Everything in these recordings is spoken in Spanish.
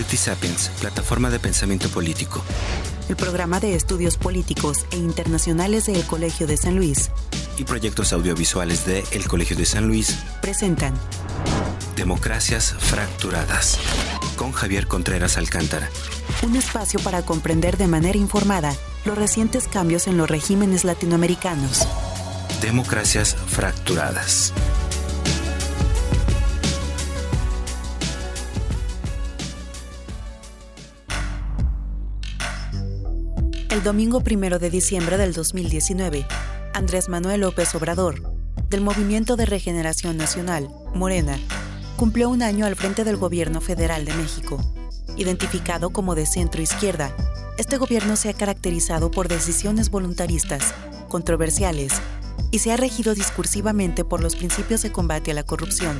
Sapiens, plataforma de pensamiento político. El programa de estudios políticos e internacionales del Colegio de San Luis. Y proyectos audiovisuales de El Colegio de San Luis. Presentan. Democracias fracturadas. Con Javier Contreras Alcántara. Un espacio para comprender de manera informada los recientes cambios en los regímenes latinoamericanos. Democracias fracturadas. El domingo primero de diciembre del 2019, Andrés Manuel López Obrador, del Movimiento de Regeneración Nacional, Morena, cumplió un año al frente del Gobierno Federal de México. Identificado como de centro izquierda, este gobierno se ha caracterizado por decisiones voluntaristas, controversiales, y se ha regido discursivamente por los principios de combate a la corrupción,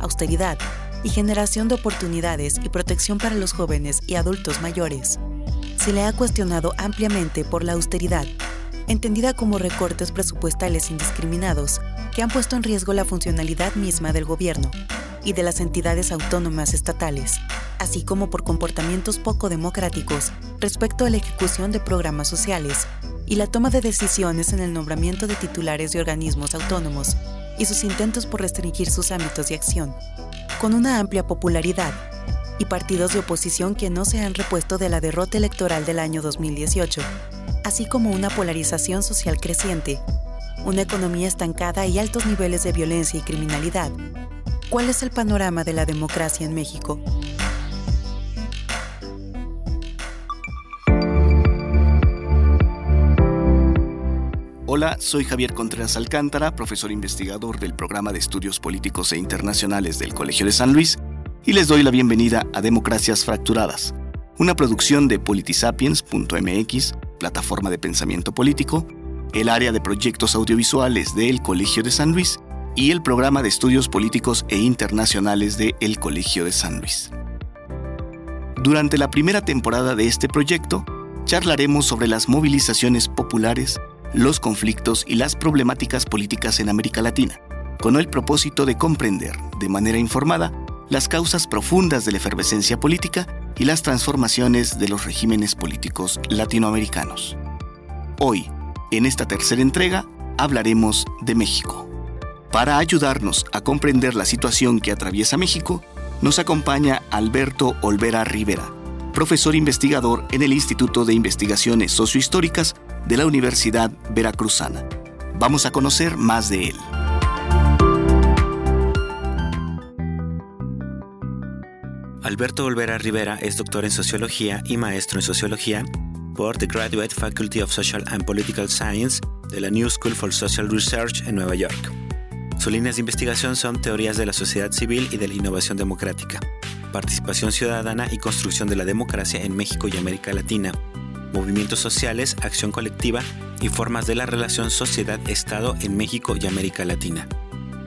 austeridad y generación de oportunidades y protección para los jóvenes y adultos mayores se le ha cuestionado ampliamente por la austeridad, entendida como recortes presupuestales indiscriminados que han puesto en riesgo la funcionalidad misma del gobierno y de las entidades autónomas estatales, así como por comportamientos poco democráticos respecto a la ejecución de programas sociales y la toma de decisiones en el nombramiento de titulares de organismos autónomos y sus intentos por restringir sus ámbitos de acción. Con una amplia popularidad, y partidos de oposición que no se han repuesto de la derrota electoral del año 2018, así como una polarización social creciente, una economía estancada y altos niveles de violencia y criminalidad. ¿Cuál es el panorama de la democracia en México? Hola, soy Javier Contreras Alcántara, profesor investigador del programa de estudios políticos e internacionales del Colegio de San Luis y les doy la bienvenida a Democracias Fracturadas, una producción de politisapiens.mx, plataforma de pensamiento político, el área de proyectos audiovisuales del Colegio de San Luis y el programa de estudios políticos e internacionales de El Colegio de San Luis. Durante la primera temporada de este proyecto, charlaremos sobre las movilizaciones populares, los conflictos y las problemáticas políticas en América Latina, con el propósito de comprender, de manera informada, las causas profundas de la efervescencia política y las transformaciones de los regímenes políticos latinoamericanos. Hoy, en esta tercera entrega, hablaremos de México. Para ayudarnos a comprender la situación que atraviesa México, nos acompaña Alberto Olvera Rivera, profesor investigador en el Instituto de Investigaciones Sociohistóricas de la Universidad Veracruzana. Vamos a conocer más de él. Alberto Olvera Rivera es doctor en Sociología y maestro en Sociología por The Graduate Faculty of Social and Political Science de la New School for Social Research en Nueva York. Sus líneas de investigación son teorías de la sociedad civil y de la innovación democrática, participación ciudadana y construcción de la democracia en México y América Latina, movimientos sociales, acción colectiva y formas de la relación sociedad-estado en México y América Latina.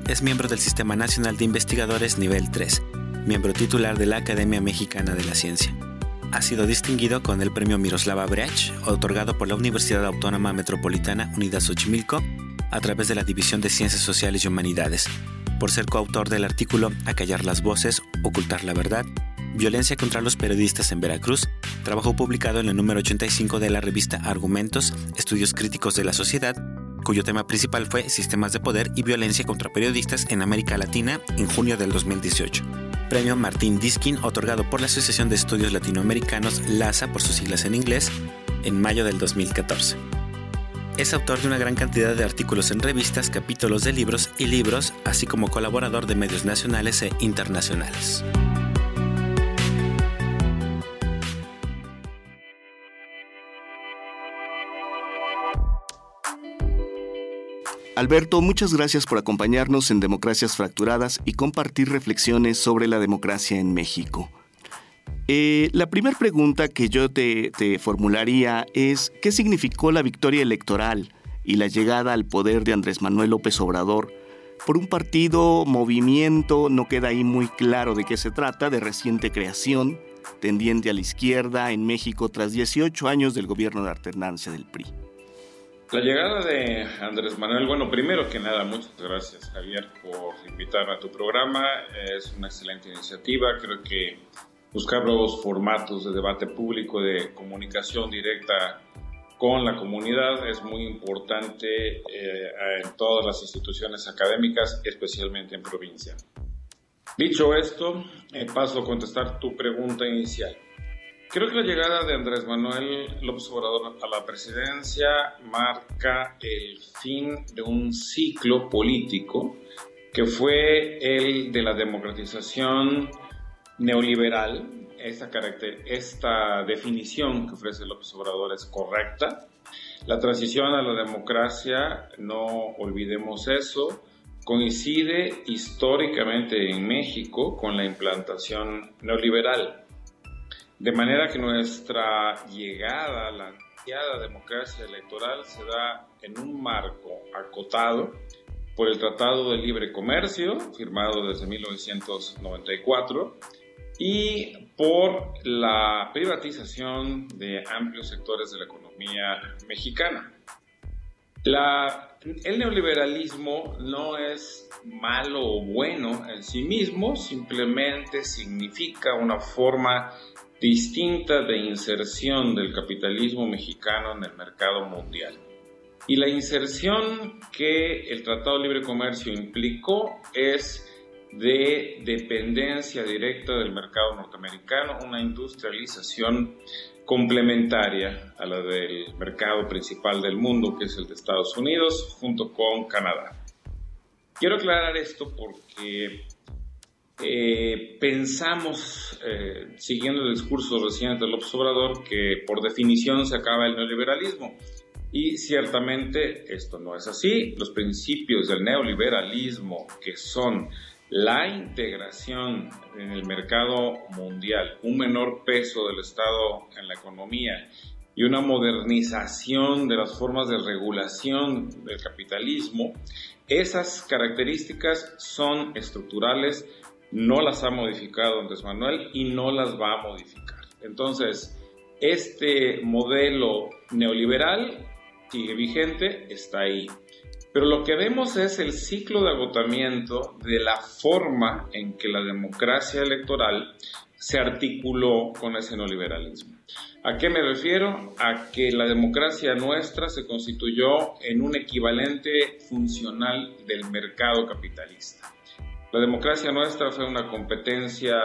Es miembro del Sistema Nacional de Investigadores Nivel 3 miembro titular de la Academia Mexicana de la Ciencia. Ha sido distinguido con el premio Miroslava Brecht, otorgado por la Universidad Autónoma Metropolitana Unidad Xochimilco a través de la División de Ciencias Sociales y Humanidades, por ser coautor del artículo Acallar las voces, ocultar la verdad, violencia contra los periodistas en Veracruz, trabajo publicado en el número 85 de la revista Argumentos, Estudios Críticos de la Sociedad, cuyo tema principal fue Sistemas de Poder y Violencia contra Periodistas en América Latina en junio del 2018. Premio Martín Diskin, otorgado por la Asociación de Estudios Latinoamericanos, LASA por sus siglas en inglés, en mayo del 2014. Es autor de una gran cantidad de artículos en revistas, capítulos de libros y libros, así como colaborador de medios nacionales e internacionales. Alberto, muchas gracias por acompañarnos en Democracias Fracturadas y compartir reflexiones sobre la democracia en México. Eh, la primera pregunta que yo te, te formularía es, ¿qué significó la victoria electoral y la llegada al poder de Andrés Manuel López Obrador? Por un partido, movimiento, no queda ahí muy claro de qué se trata, de reciente creación, tendiente a la izquierda en México tras 18 años del gobierno de alternancia del PRI. La llegada de Andrés Manuel, bueno, primero que nada, muchas gracias Javier por invitarme a tu programa. Es una excelente iniciativa. Creo que buscar nuevos formatos de debate público, de comunicación directa con la comunidad es muy importante eh, en todas las instituciones académicas, especialmente en provincia. Dicho esto, eh, paso a contestar tu pregunta inicial. Creo que la llegada de Andrés Manuel López Obrador a la presidencia marca el fin de un ciclo político que fue el de la democratización neoliberal. Esta, carácter, esta definición que ofrece López Obrador es correcta. La transición a la democracia, no olvidemos eso, coincide históricamente en México con la implantación neoliberal. De manera que nuestra llegada a la democracia electoral se da en un marco acotado por el Tratado de Libre Comercio, firmado desde 1994, y por la privatización de amplios sectores de la economía mexicana. el neoliberalismo no es malo o bueno en sí mismo, simplemente significa una forma distinta de inserción del capitalismo mexicano en el mercado mundial. Y la inserción que el Tratado de Libre Comercio implicó es de dependencia directa del mercado norteamericano, una industrialización complementaria a la del mercado principal del mundo, que es el de Estados Unidos, junto con Canadá. Quiero aclarar esto porque eh, pensamos, eh, siguiendo el discurso reciente del Obrador, que por definición se acaba el neoliberalismo. Y ciertamente esto no es así. Los principios del neoliberalismo, que son la integración en el mercado mundial, un menor peso del Estado en la economía y una modernización de las formas de regulación del capitalismo, esas características son estructurales, no las ha modificado Andrés Manuel y no las va a modificar. Entonces, este modelo neoliberal sigue vigente, está ahí. Pero lo que vemos es el ciclo de agotamiento de la forma en que la democracia electoral se articuló con ese neoliberalismo. ¿A qué me refiero? A que la democracia nuestra se constituyó en un equivalente funcional del mercado capitalista. La democracia nuestra fue una competencia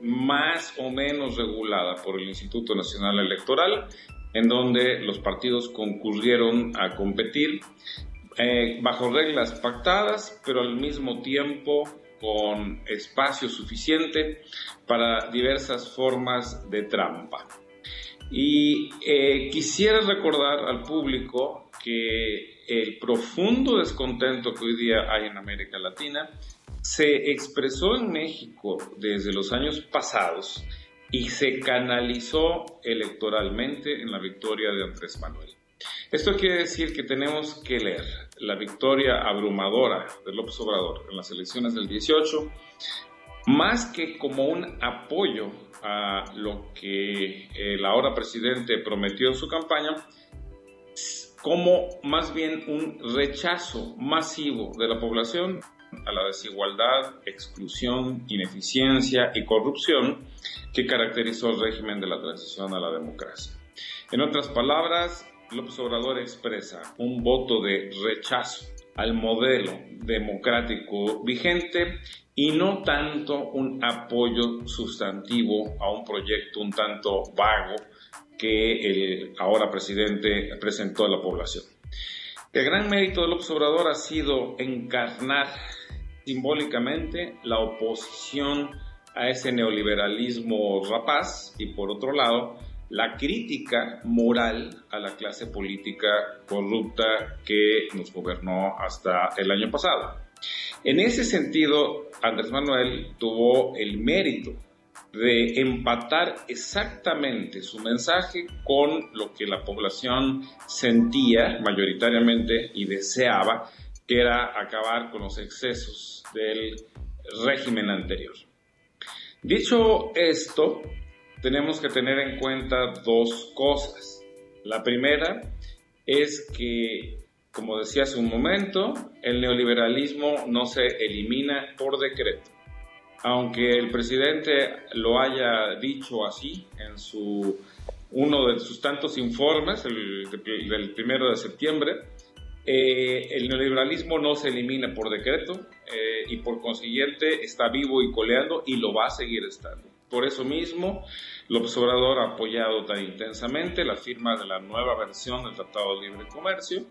más o menos regulada por el Instituto Nacional Electoral, en donde los partidos concurrieron a competir eh, bajo reglas pactadas, pero al mismo tiempo con espacio suficiente para diversas formas de trampa. Y eh, quisiera recordar al público que el profundo descontento que hoy día hay en América Latina se expresó en México desde los años pasados y se canalizó electoralmente en la victoria de Andrés Manuel. Esto quiere decir que tenemos que leer la victoria abrumadora de López Obrador en las elecciones del 18 más que como un apoyo a lo que el ahora presidente prometió en su campaña, como más bien un rechazo masivo de la población a la desigualdad, exclusión, ineficiencia y corrupción que caracterizó el régimen de la transición a la democracia. En otras palabras, López Obrador expresa un voto de rechazo al modelo democrático vigente y no tanto un apoyo sustantivo a un proyecto un tanto vago que el ahora presidente presentó a la población. El gran mérito de López Obrador ha sido encarnar simbólicamente la oposición a ese neoliberalismo rapaz y por otro lado la crítica moral a la clase política corrupta que nos gobernó hasta el año pasado. En ese sentido, Andrés Manuel tuvo el mérito de empatar exactamente su mensaje con lo que la población sentía mayoritariamente y deseaba, que era acabar con los excesos del régimen anterior. Dicho esto, tenemos que tener en cuenta dos cosas. La primera es que, como decía hace un momento, el neoliberalismo no se elimina por decreto. aunque el presidente lo haya dicho así en su uno de sus tantos informes, el, del primero de septiembre, eh, el neoliberalismo no se elimina por decreto eh, y por consiguiente está vivo y coleando y lo va a seguir estando. Por eso mismo, López Obrador ha apoyado tan intensamente la firma de la nueva versión del Tratado de Libre Comercio,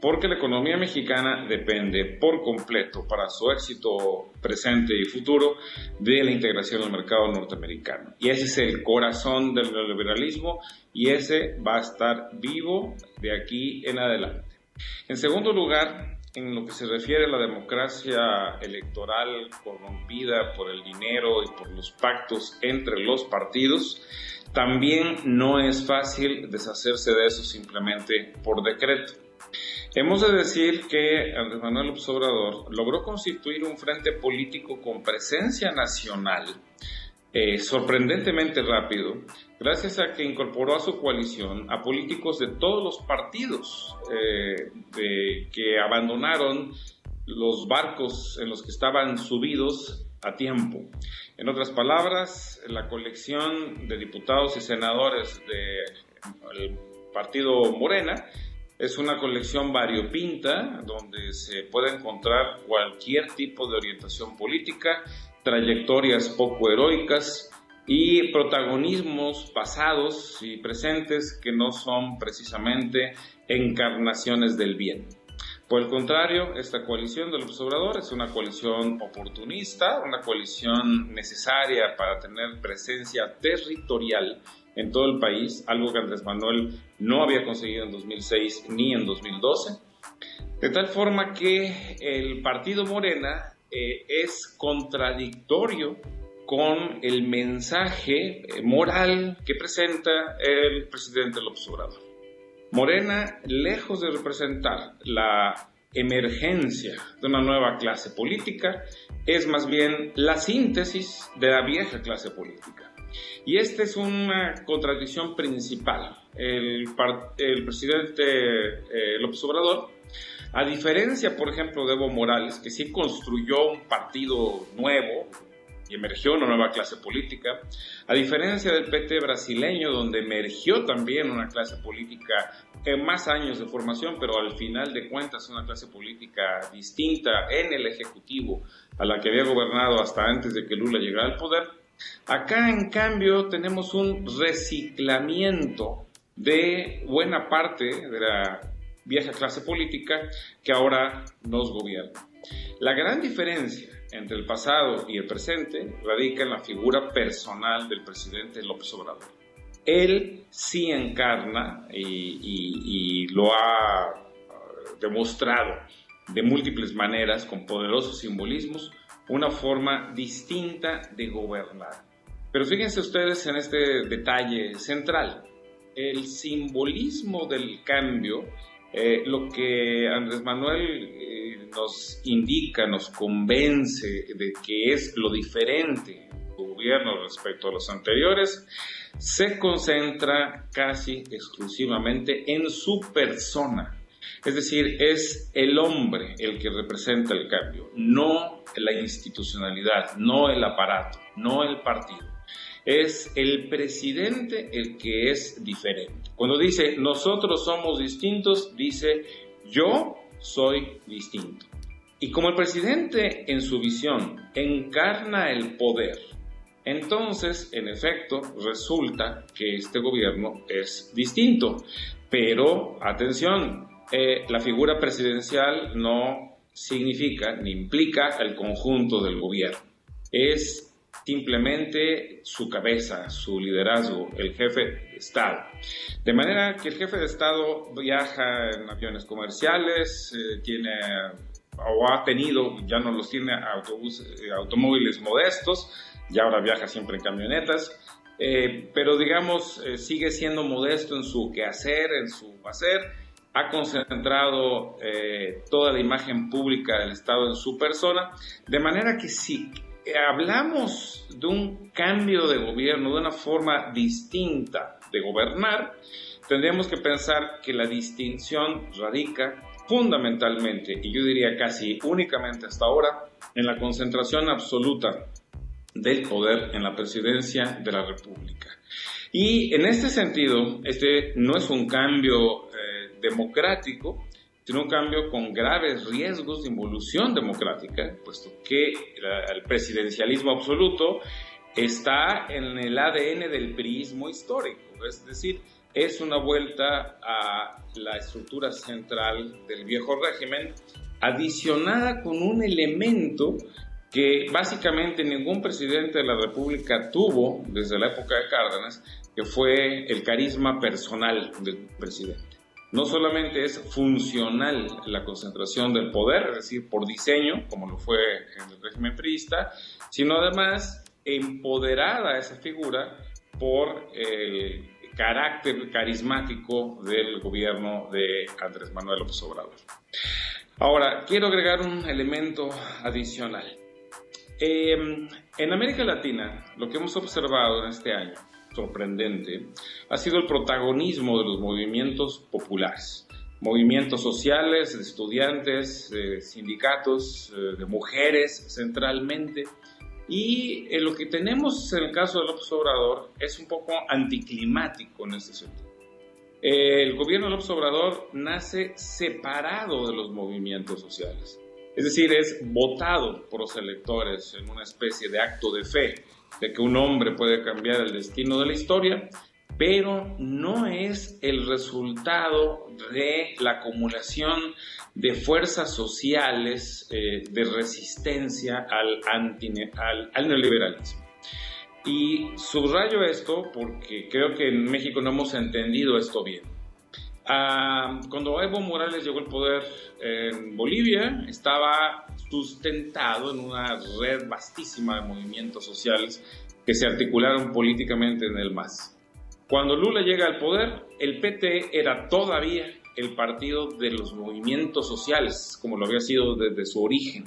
porque la economía mexicana depende por completo para su éxito presente y futuro de la integración al mercado norteamericano. Y ese es el corazón del neoliberalismo y ese va a estar vivo de aquí en adelante. En segundo lugar, en lo que se refiere a la democracia electoral corrompida por el dinero y por los pactos entre los partidos, también no es fácil deshacerse de eso simplemente por decreto. Hemos de decir que Andrés Manuel López Obrador logró constituir un frente político con presencia nacional eh, sorprendentemente rápido, gracias a que incorporó a su coalición a políticos de todos los partidos eh, que abandonaron los barcos en los que estaban subidos a tiempo. En otras palabras, la colección de diputados y senadores del partido Morena es una colección variopinta donde se puede encontrar cualquier tipo de orientación política trayectorias poco heroicas y protagonismos pasados y presentes que no son precisamente encarnaciones del bien. Por el contrario, esta coalición del observador es una coalición oportunista, una coalición necesaria para tener presencia territorial en todo el país, algo que Andrés Manuel no había conseguido en 2006 ni en 2012. De tal forma que el partido Morena eh, es contradictorio con el mensaje eh, moral que presenta el presidente López Obrador. Morena, lejos de representar la emergencia de una nueva clase política, es más bien la síntesis de la vieja clase política. Y esta es una contradicción principal. El, presidente eh, López Obrador a diferencia, por ejemplo, de Evo Morales, que sí construyó un partido nuevo y emergió una nueva clase política, a diferencia del PT brasileño, donde emergió también una clase política en más años de formación, pero al final de cuentas una clase política distinta en el Ejecutivo a la que había gobernado hasta antes de que Lula llegara al poder, acá en cambio tenemos un reciclamiento de buena parte de la vieja clase política que ahora nos gobierna. La gran diferencia entre el pasado y el presente radica en la figura personal del presidente López Obrador. Él sí encarna y, lo ha uh, demostrado de múltiples maneras, con poderosos simbolismos, una forma distinta de gobernar. Pero fíjense ustedes en este detalle central. El simbolismo del cambio eh, lo que Andrés Manuel eh, nos indica, nos convence de que es lo diferente gobierno respecto a los anteriores, se concentra casi exclusivamente en su persona. Es decir, es el hombre el que representa el cambio, no la institucionalidad, no el aparato, no el partido es el presidente el que es diferente. Cuando dice nosotros somos distintos, dice yo soy distinto. Y como el presidente en su visión encarna el poder, entonces, en efecto, resulta que este gobierno es distinto. Pero, atención, eh, la figura presidencial no significa ni implica el conjunto del gobierno. Es simplemente su cabeza, su liderazgo, el jefe de Estado. De manera que el jefe de Estado viaja en aviones comerciales, eh, tiene o ha tenido, ya no los tiene autobús, eh, automóviles modestos, ya ahora viaja siempre en camionetas, eh, pero digamos, sigue siendo modesto en su quehacer, en su hacer, ha concentrado toda la imagen pública del Estado en su persona, de manera que si hablamos de un cambio de gobierno, de una forma distinta de gobernar, tendríamos que pensar que la distinción radica fundamentalmente, y yo diría casi únicamente hasta ahora, en la concentración absoluta del poder en la presidencia de la República. Y en este sentido, este no es un cambio eh, democrático, sino un cambio con graves riesgos de involución democrática, puesto que el presidencialismo absoluto está en el ADN del priismo histórico, es decir, es una vuelta a la estructura central del viejo régimen, adicionada con un elemento que básicamente ningún presidente de la República tuvo desde la época de Cárdenas, que fue el carisma personal del presidente. No solamente es funcional la concentración del poder, es decir, por diseño, como lo fue en el régimen priista, sino además empoderada esa figura por el carácter carismático del gobierno de Andrés Manuel López Obrador. Ahora, quiero agregar un elemento adicional. Em, en América Latina, lo que hemos observado en este año, sorprendente, ha sido el protagonismo de los movimientos populares, movimientos sociales, de estudiantes, de sindicatos, eh, de mujeres centralmente. Y eh, lo que tenemos en el caso de López Obrador es un poco anticlimático en este sentido. El gobierno de López Obrador nace separado de los movimientos sociales. Es decir, es votado por los electores en una especie de acto de fe de que un hombre puede cambiar el destino de la historia, pero no es el resultado de la acumulación de fuerzas sociales eh, de resistencia al, neoliberalismo. Y subrayo esto porque creo que en México no hemos entendido esto bien. Ah, cuando Evo Morales llegó al poder en Bolivia, estaba sustentado en una red vastísima de movimientos sociales que se articularon políticamente en el MAS. Cuando Lula llega al poder, el PT era todavía el partido de los movimientos sociales, como lo había sido desde su origen.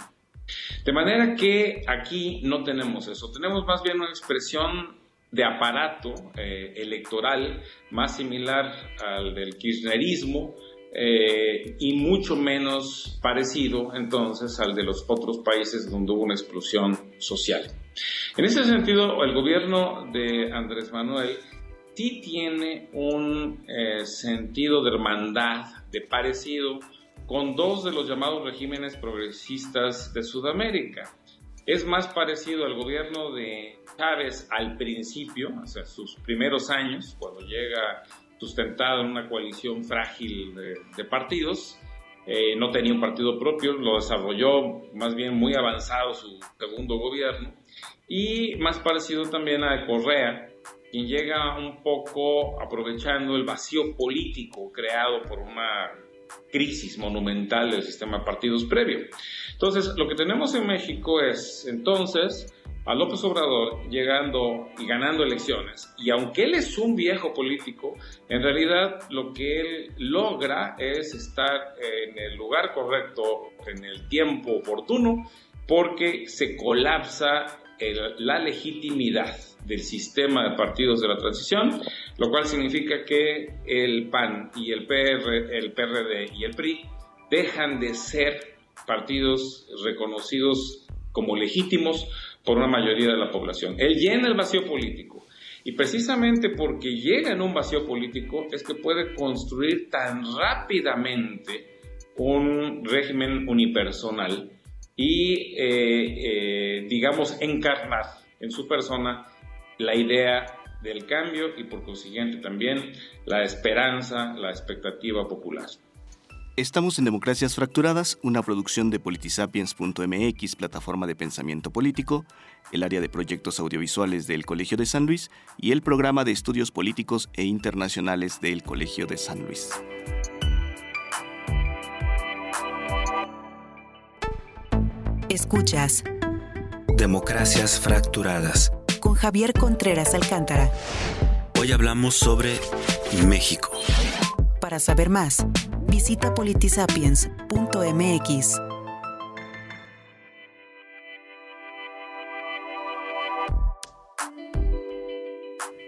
De manera que aquí no tenemos eso, tenemos más bien una expresión de aparato eh, electoral más similar al del kirchnerismo eh, y mucho menos parecido entonces al de los otros países donde hubo una explosión social. En ese sentido, el gobierno de Andrés Manuel sí tiene un eh, sentido de hermandad, de parecido con dos de los llamados regímenes progresistas de Sudamérica. Es más parecido al gobierno de Chávez al principio, o sea, sus primeros años, cuando llega sustentado en una coalición frágil de, partidos. Eh, no tenía un partido propio, lo desarrolló más bien muy avanzado su segundo gobierno. Y más parecido también a Correa, quien llega un poco aprovechando el vacío político creado por una crisis monumental del sistema de partidos previo. Entonces, lo que tenemos en México es entonces a López Obrador llegando y ganando elecciones. Y aunque él es un viejo político, en realidad lo que él logra es estar en el lugar correcto, en el tiempo oportuno, porque se colapsa la legitimidad del sistema de partidos de la transición, lo cual significa que el PAN y el, PR, el PRD y el PRI dejan de ser partidos reconocidos como legítimos por una mayoría de la población. Él llena el vacío político. Y precisamente porque llega en un vacío político es que puede construir tan rápidamente un régimen unipersonal y, eh, eh, digamos, encarnar en su persona la idea del cambio y por consiguiente también la esperanza, la expectativa popular. Estamos en Democracias Fracturadas, una producción de politisapiens.mx, plataforma de pensamiento político, el área de proyectos audiovisuales del Colegio de San Luis y el programa de estudios políticos e internacionales del Colegio de San Luis. Escuchas Democracias Fracturadas con Javier Contreras Alcántara. Hoy hablamos sobre México. Para saber más, visita politisapiens.mx.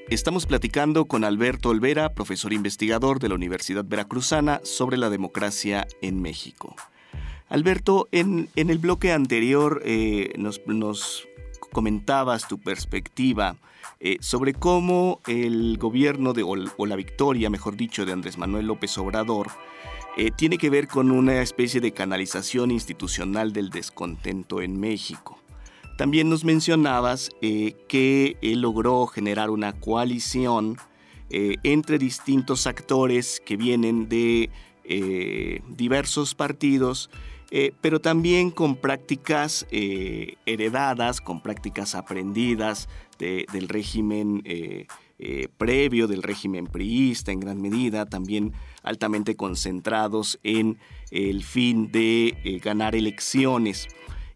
Estamos platicando con Alberto Olvera, profesor investigador de la Universidad Veracruzana, sobre la democracia en México. Alberto, en, el bloque anterior eh, nos, comentabas tu perspectiva eh, sobre cómo el gobierno de, o, la victoria, mejor dicho, de Andrés Manuel López Obrador eh, tiene que ver con una especie de canalización institucional del descontento en México. También nos mencionabas eh, que él logró generar una coalición entre distintos actores que vienen de diversos partidos eh, pero también con prácticas eh, heredadas, con prácticas aprendidas del régimen eh, previo, del régimen priista en gran medida, también altamente concentrados en el fin de ganar elecciones.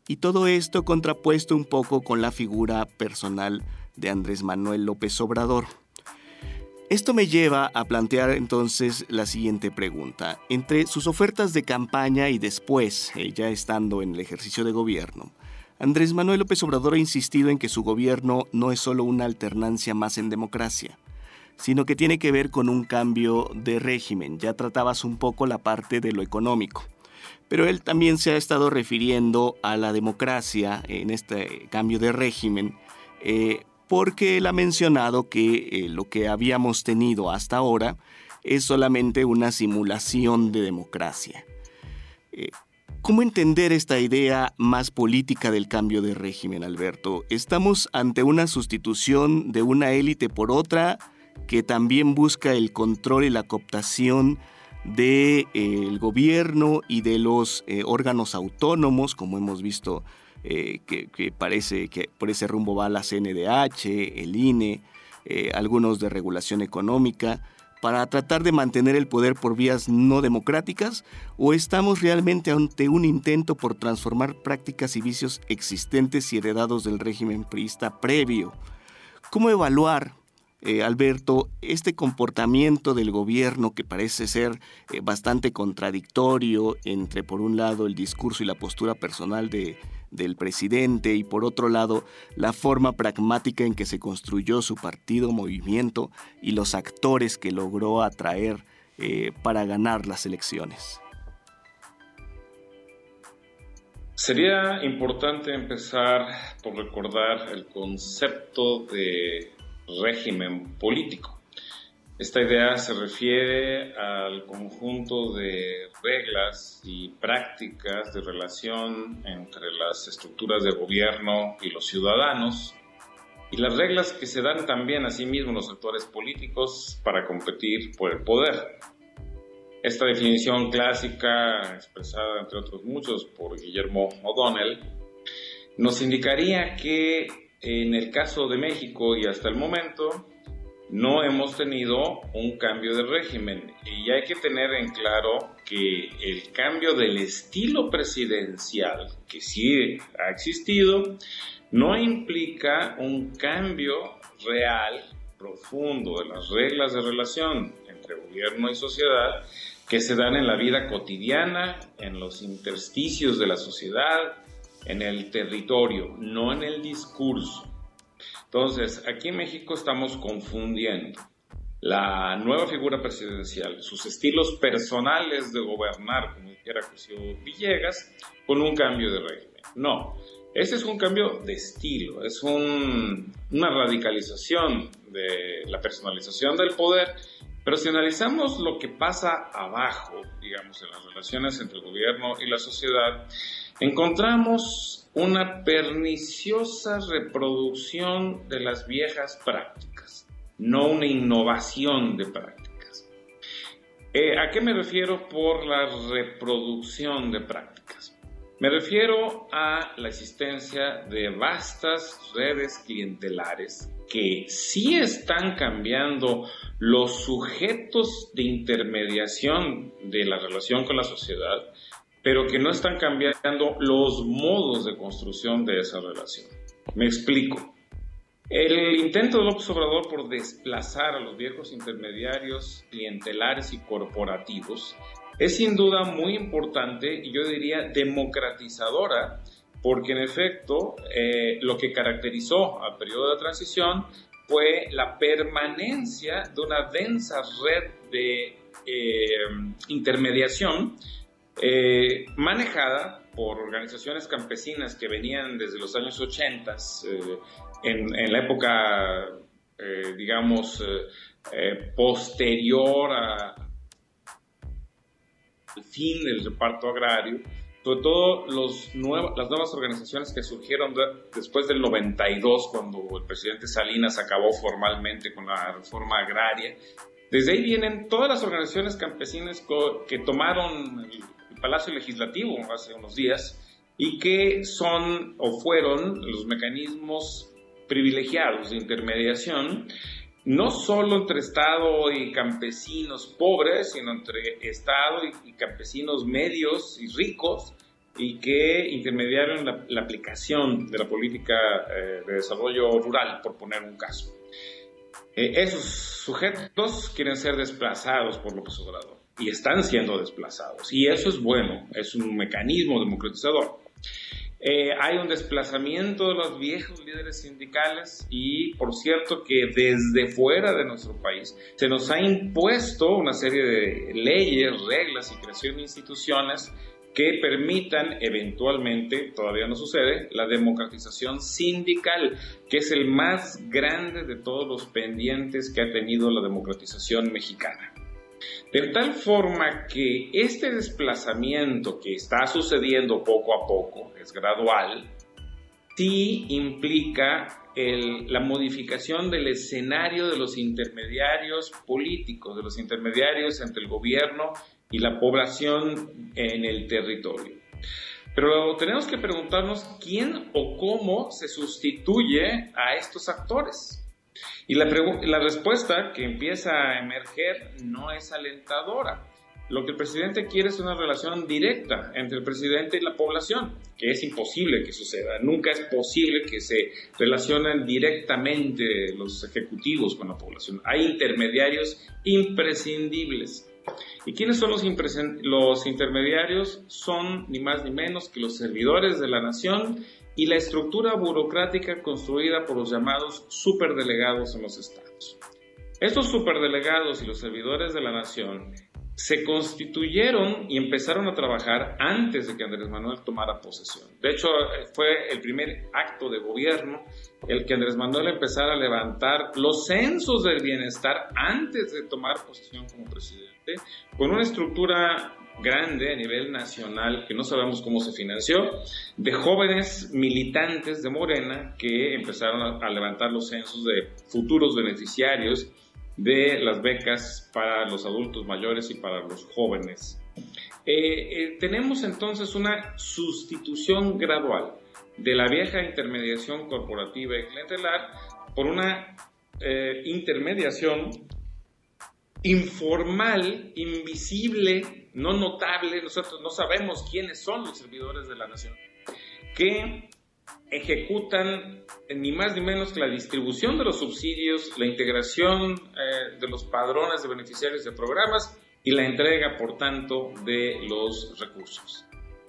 Y todo esto contrapuesto un poco con la figura personal de Andrés Manuel López Obrador. Esto me lleva a plantear entonces la siguiente pregunta. Entre sus ofertas de campaña y después, eh, ya estando en el ejercicio de gobierno, Andrés Manuel López Obrador ha insistido en que su gobierno no es solo una alternancia más en democracia, sino que tiene que ver con un cambio de régimen. Ya tratabas un poco la parte de lo económico. Pero él también se ha estado refiriendo a la democracia en este cambio de régimen eh, porque él ha mencionado que eh, lo que habíamos tenido hasta ahora es solamente una simulación de democracia. Eh, ¿Cómo entender esta idea más política del cambio de régimen, Alberto? ¿Estamos ante una sustitución de una élite por otra que también busca el control y la cooptación del eh, gobierno y de los órganos autónomos, como hemos visto eh, que, parece que por ese rumbo va la CNDH, el INE, eh, algunos de regulación económica, para tratar de mantener el poder por vías no democráticas o estamos realmente ante un intento por transformar prácticas y vicios existentes y heredados del régimen priista previo. ¿Cómo evaluar eh, Alberto, este comportamiento del gobierno que parece ser bastante contradictorio entre, por un lado, el discurso y la postura personal de, del presidente y por otro lado la forma pragmática en que se construyó su partido movimiento y los actores que logró atraer eh, para ganar las elecciones. Sería importante empezar por recordar el concepto de régimen político. Esta idea se refiere al conjunto de reglas y prácticas de relación entre las estructuras de gobierno y los ciudadanos y las reglas que se dan también a sí mismos los actores políticos para competir por el poder. Esta definición clásica, expresada entre otros muchos por Guillermo O'Donnell, nos indicaría que en el caso de México y hasta el momento, no hemos tenido un cambio de régimen y hay que tener en claro que el cambio del estilo presidencial, que sí ha existido, no implica un cambio real, profundo de las reglas de relación entre gobierno y sociedad que se dan en la vida cotidiana, en los intersticios de la sociedad, en el territorio, no en el discurso. Entonces, aquí en México estamos confundiendo la nueva figura presidencial, sus estilos personales de gobernar, como dijera Cusio Villegas, con un cambio de régimen. No, ese es un cambio de estilo, es una radicalización de la personalización del poder, pero si analizamos lo que pasa abajo, digamos, en las relaciones entre el gobierno y la sociedad, encontramos una perniciosa reproducción de las viejas prácticas, no una innovación de prácticas. Eh, ¿A qué me refiero por la reproducción de prácticas? Me refiero a la existencia de vastas redes clientelares que sí están cambiando los sujetos de intermediación de la relación con la sociedad, pero que no están cambiando los modos de construcción de esa relación. Me explico. El intento de López Obrador por desplazar a los viejos intermediarios clientelares y corporativos es sin duda muy importante y yo diría democratizadora, porque en efecto eh, lo que caracterizó al periodo de transición fue la permanencia de una densa red de eh, intermediación eh, manejada por organizaciones campesinas que venían desde los años 80, eh, en, la época, eh, digamos, eh, posterior al fin del reparto agrario, sobre todo los las nuevas organizaciones que surgieron después del 92, cuando el presidente Salinas acabó formalmente con la reforma agraria. Desde ahí vienen todas las organizaciones campesinas que tomaron Palacio Legislativo hace unos días y que son o fueron los mecanismos privilegiados de intermediación no solo entre Estado y campesinos pobres, sino entre Estado y, campesinos medios y ricos, y que intermediaron la, aplicación de la política eh, de desarrollo rural, por poner un caso. Eh, esos sujetos quieren ser desplazados por López Obrador y están siendo desplazados, y eso es bueno, es un mecanismo democratizador. Eh, hay un desplazamiento de los viejos líderes sindicales y, por cierto, que desde fuera de nuestro país se nos ha impuesto una serie de leyes, reglas y creación de instituciones que permitan eventualmente, todavía no sucede, la democratización sindical, que es el más grande de todos los pendientes que ha tenido la democratización mexicana. De tal forma que este desplazamiento que está sucediendo poco a poco, es gradual, sí implica la modificación del escenario de los intermediarios políticos, de los intermediarios entre el gobierno y la población en el territorio. Pero tenemos que preguntarnos quién o cómo se sustituye a estos actores. Y la, respuesta que empieza a emerger no es alentadora. Lo que el presidente quiere es una relación directa entre el presidente y la población, que es imposible que suceda. Nunca es posible que se relacionen directamente los ejecutivos con la población. Hay intermediarios imprescindibles. ¿Y quiénes son los, los intermediarios? Son ni más ni menos que los servidores de la nación y la estructura burocrática construida por los llamados superdelegados en los estados. Estos superdelegados y los servidores de la nación se constituyeron y empezaron a trabajar antes de que Andrés Manuel tomara posesión. De hecho, fue el primer acto de gobierno el que Andrés Manuel empezara a levantar los censos del bienestar antes de tomar posesión como presidente, con una estructura grande a nivel nacional que no sabemos cómo se financió, de jóvenes militantes de Morena que empezaron a, levantar los censos de futuros beneficiarios de las becas para los adultos mayores y para los jóvenes. Eh, eh, tenemos entonces una sustitución gradual de la vieja intermediación corporativa y clientelar por una eh, intermediación informal, invisible, no notable, nosotros no sabemos quiénes son los servidores de la nación, que ejecutan ni más ni menos que la distribución de los subsidios, la integración eh, de los padrones de beneficiarios de programas y la entrega, por tanto, de los recursos.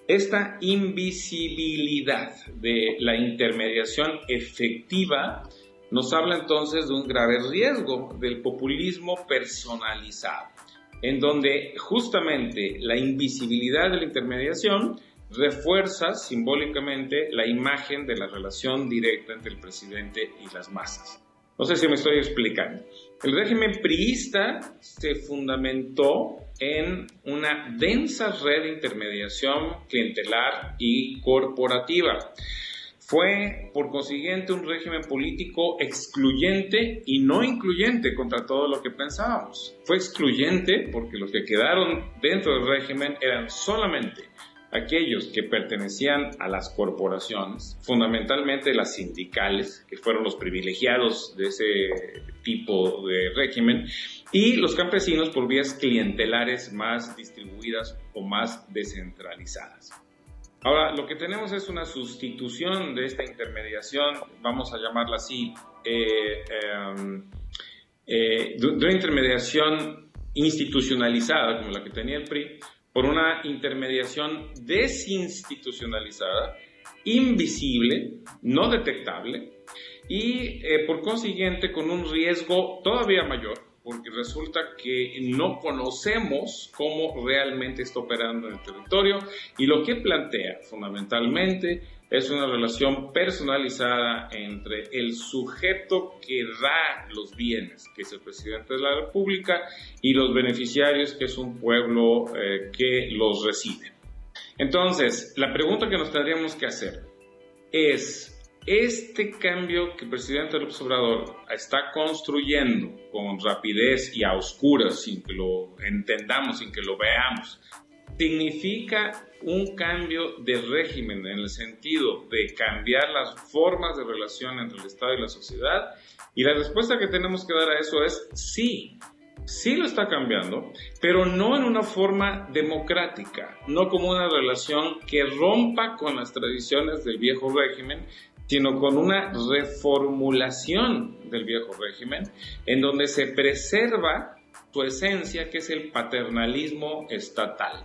Esta invisibilidad de la intermediación efectiva nos habla entonces de un grave riesgo del populismo personalizado, en donde justamente la invisibilidad de la intermediación refuerza simbólicamente la imagen de la relación directa entre el presidente y las masas. No sé si me estoy explicando. El régimen priista se fundamentó en una densa red de intermediación clientelar y corporativa fue, por consiguiente, un régimen político excluyente y no incluyente contra todo lo que pensábamos. Fue excluyente porque los que quedaron dentro del régimen eran solamente aquellos que pertenecían a las corporaciones, fundamentalmente las sindicales, que fueron los privilegiados de ese tipo de régimen, y los campesinos por vías clientelares más distribuidas o más descentralizadas. Ahora, lo que tenemos es una sustitución de esta intermediación, vamos a llamarla así, eh, em, eh, de una intermediación institucionalizada, como la que tenía el PRI, por una intermediación desinstitucionalizada, invisible, no detectable, y eh, por consiguiente con un riesgo todavía mayor porque resulta que no conocemos cómo realmente está operando en el territorio y lo que plantea fundamentalmente es una relación personalizada entre el sujeto que da los bienes, que es el presidente de la República, y los beneficiarios, que es un pueblo eh, que los recibe. Entonces, la pregunta que nos tendríamos que hacer es, este cambio que el presidente López Obrador está construyendo con rapidez y a oscuras, sin que lo entendamos, sin que lo veamos, significa un cambio de régimen en el sentido de cambiar las formas de relación entre el Estado y la sociedad? Y la respuesta que tenemos que dar a eso es sí. Sí lo está cambiando, pero no en una forma democrática, no como una relación que rompa con las tradiciones del viejo régimen, sino con una reformulación del viejo régimen, en donde se preserva su esencia, que es el paternalismo estatal.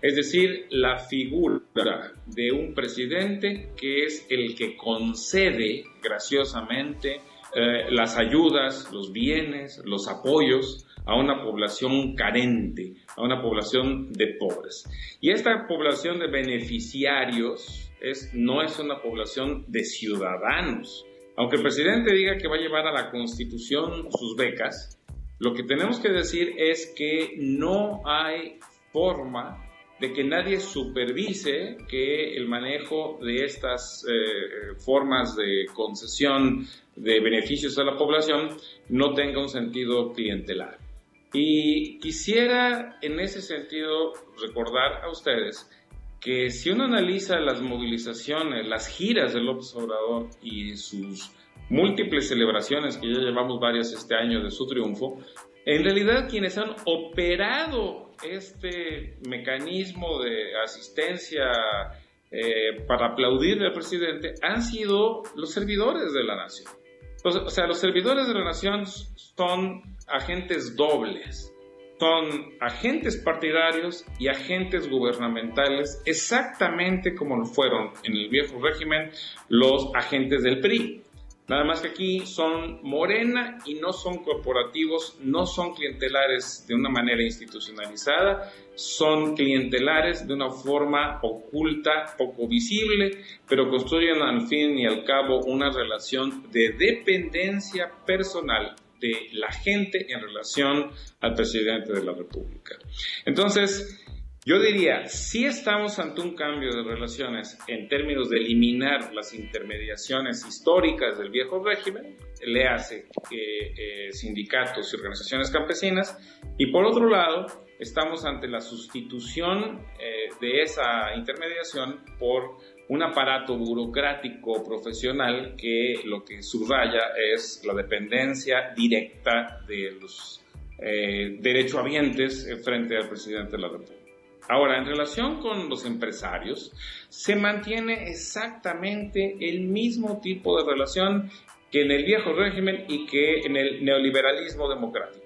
Es decir, la figura de un presidente que es el que concede graciosamente eh, las ayudas, los bienes, los apoyos a una población carente, a una población de pobres. Y esta población de beneficiarios es, no es una población de ciudadanos. Aunque el presidente diga que va a llevar a la Constitución sus becas, lo que tenemos que decir es que no hay forma de que nadie supervise que el manejo de estas eh, formas de concesión de beneficios a la población no tenga un sentido clientelar. Y quisiera en ese sentido recordar a ustedes que si uno analiza las movilizaciones, las giras de López Obrador y sus múltiples celebraciones, que ya llevamos varias este año de su triunfo, en realidad quienes han operado este mecanismo de asistencia eh, para aplaudir al presidente han sido los servidores de la nación. o sea, los servidores de la nación son agentes dobles son agentes partidarios y agentes gubernamentales, exactamente como lo fueron en el viejo régimen los agentes del PRI. Nada más que aquí son morena y no son corporativos, no son clientelares de una manera institucionalizada, son clientelares de una forma oculta, poco visible, pero construyen al fin y al cabo una relación de dependencia personal de la gente en relación al presidente de la República. Entonces, yo diría, si estamos ante un cambio de relaciones en términos de eliminar las intermediaciones históricas del viejo régimen, le hace eh, sindicatos y organizaciones campesinas, y por otro lado, estamos ante la sustitución eh, de esa intermediación por un aparato burocrático profesional que lo que subraya es la dependencia directa de los eh, derechohabientes frente al presidente de la República. Ahora, en relación con los empresarios, se mantiene exactamente el mismo tipo de relación que en el viejo régimen y que en el neoliberalismo democrático.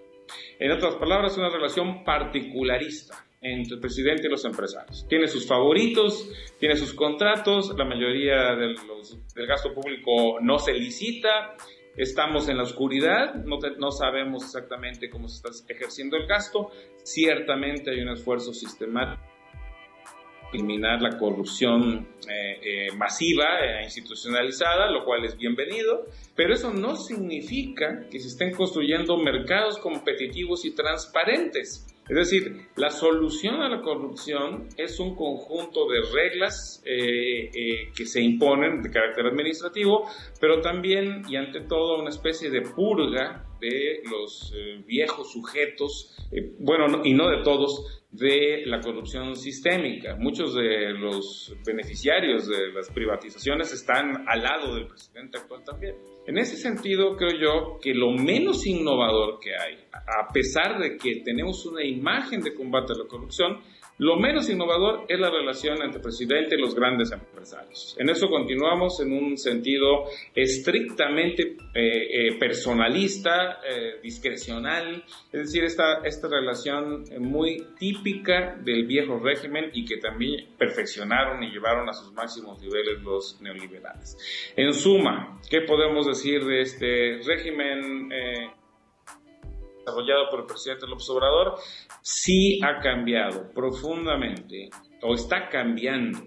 En otras palabras, una relación particularista entre el presidente y los empresarios. Tiene sus favoritos, tiene sus contratos, la mayoría del gasto público no se licita, estamos en la oscuridad, no, sabemos exactamente cómo se está ejerciendo el gasto, ciertamente hay un esfuerzo sistemático eliminar la corrupción eh, eh, masiva e institucionalizada, lo cual es bienvenido, pero eso no significa que se estén construyendo mercados competitivos y transparentes. Es decir, la solución a la corrupción es un conjunto de reglas eh, eh, que se imponen de carácter administrativo, pero también y ante todo una especie de purga de los eh, viejos sujetos, bueno, y no de todos, de la corrupción sistémica. Muchos de los beneficiarios de las privatizaciones están al lado del presidente actual también. En ese sentido, creo yo que lo menos innovador que hay, a pesar de que tenemos una imagen de combate a la corrupción, lo menos innovador es la relación entre presidente y los grandes empresarios. En eso continuamos en un sentido estrictamente eh, eh, personalista, eh, discrecional, es decir, esta, esta relación muy típica del viejo régimen y que también perfeccionaron y llevaron a sus máximos niveles los neoliberales. En suma, ¿qué podemos decir de este régimen? Desarrollado por el presidente López Obrador, sí ha cambiado profundamente o está cambiando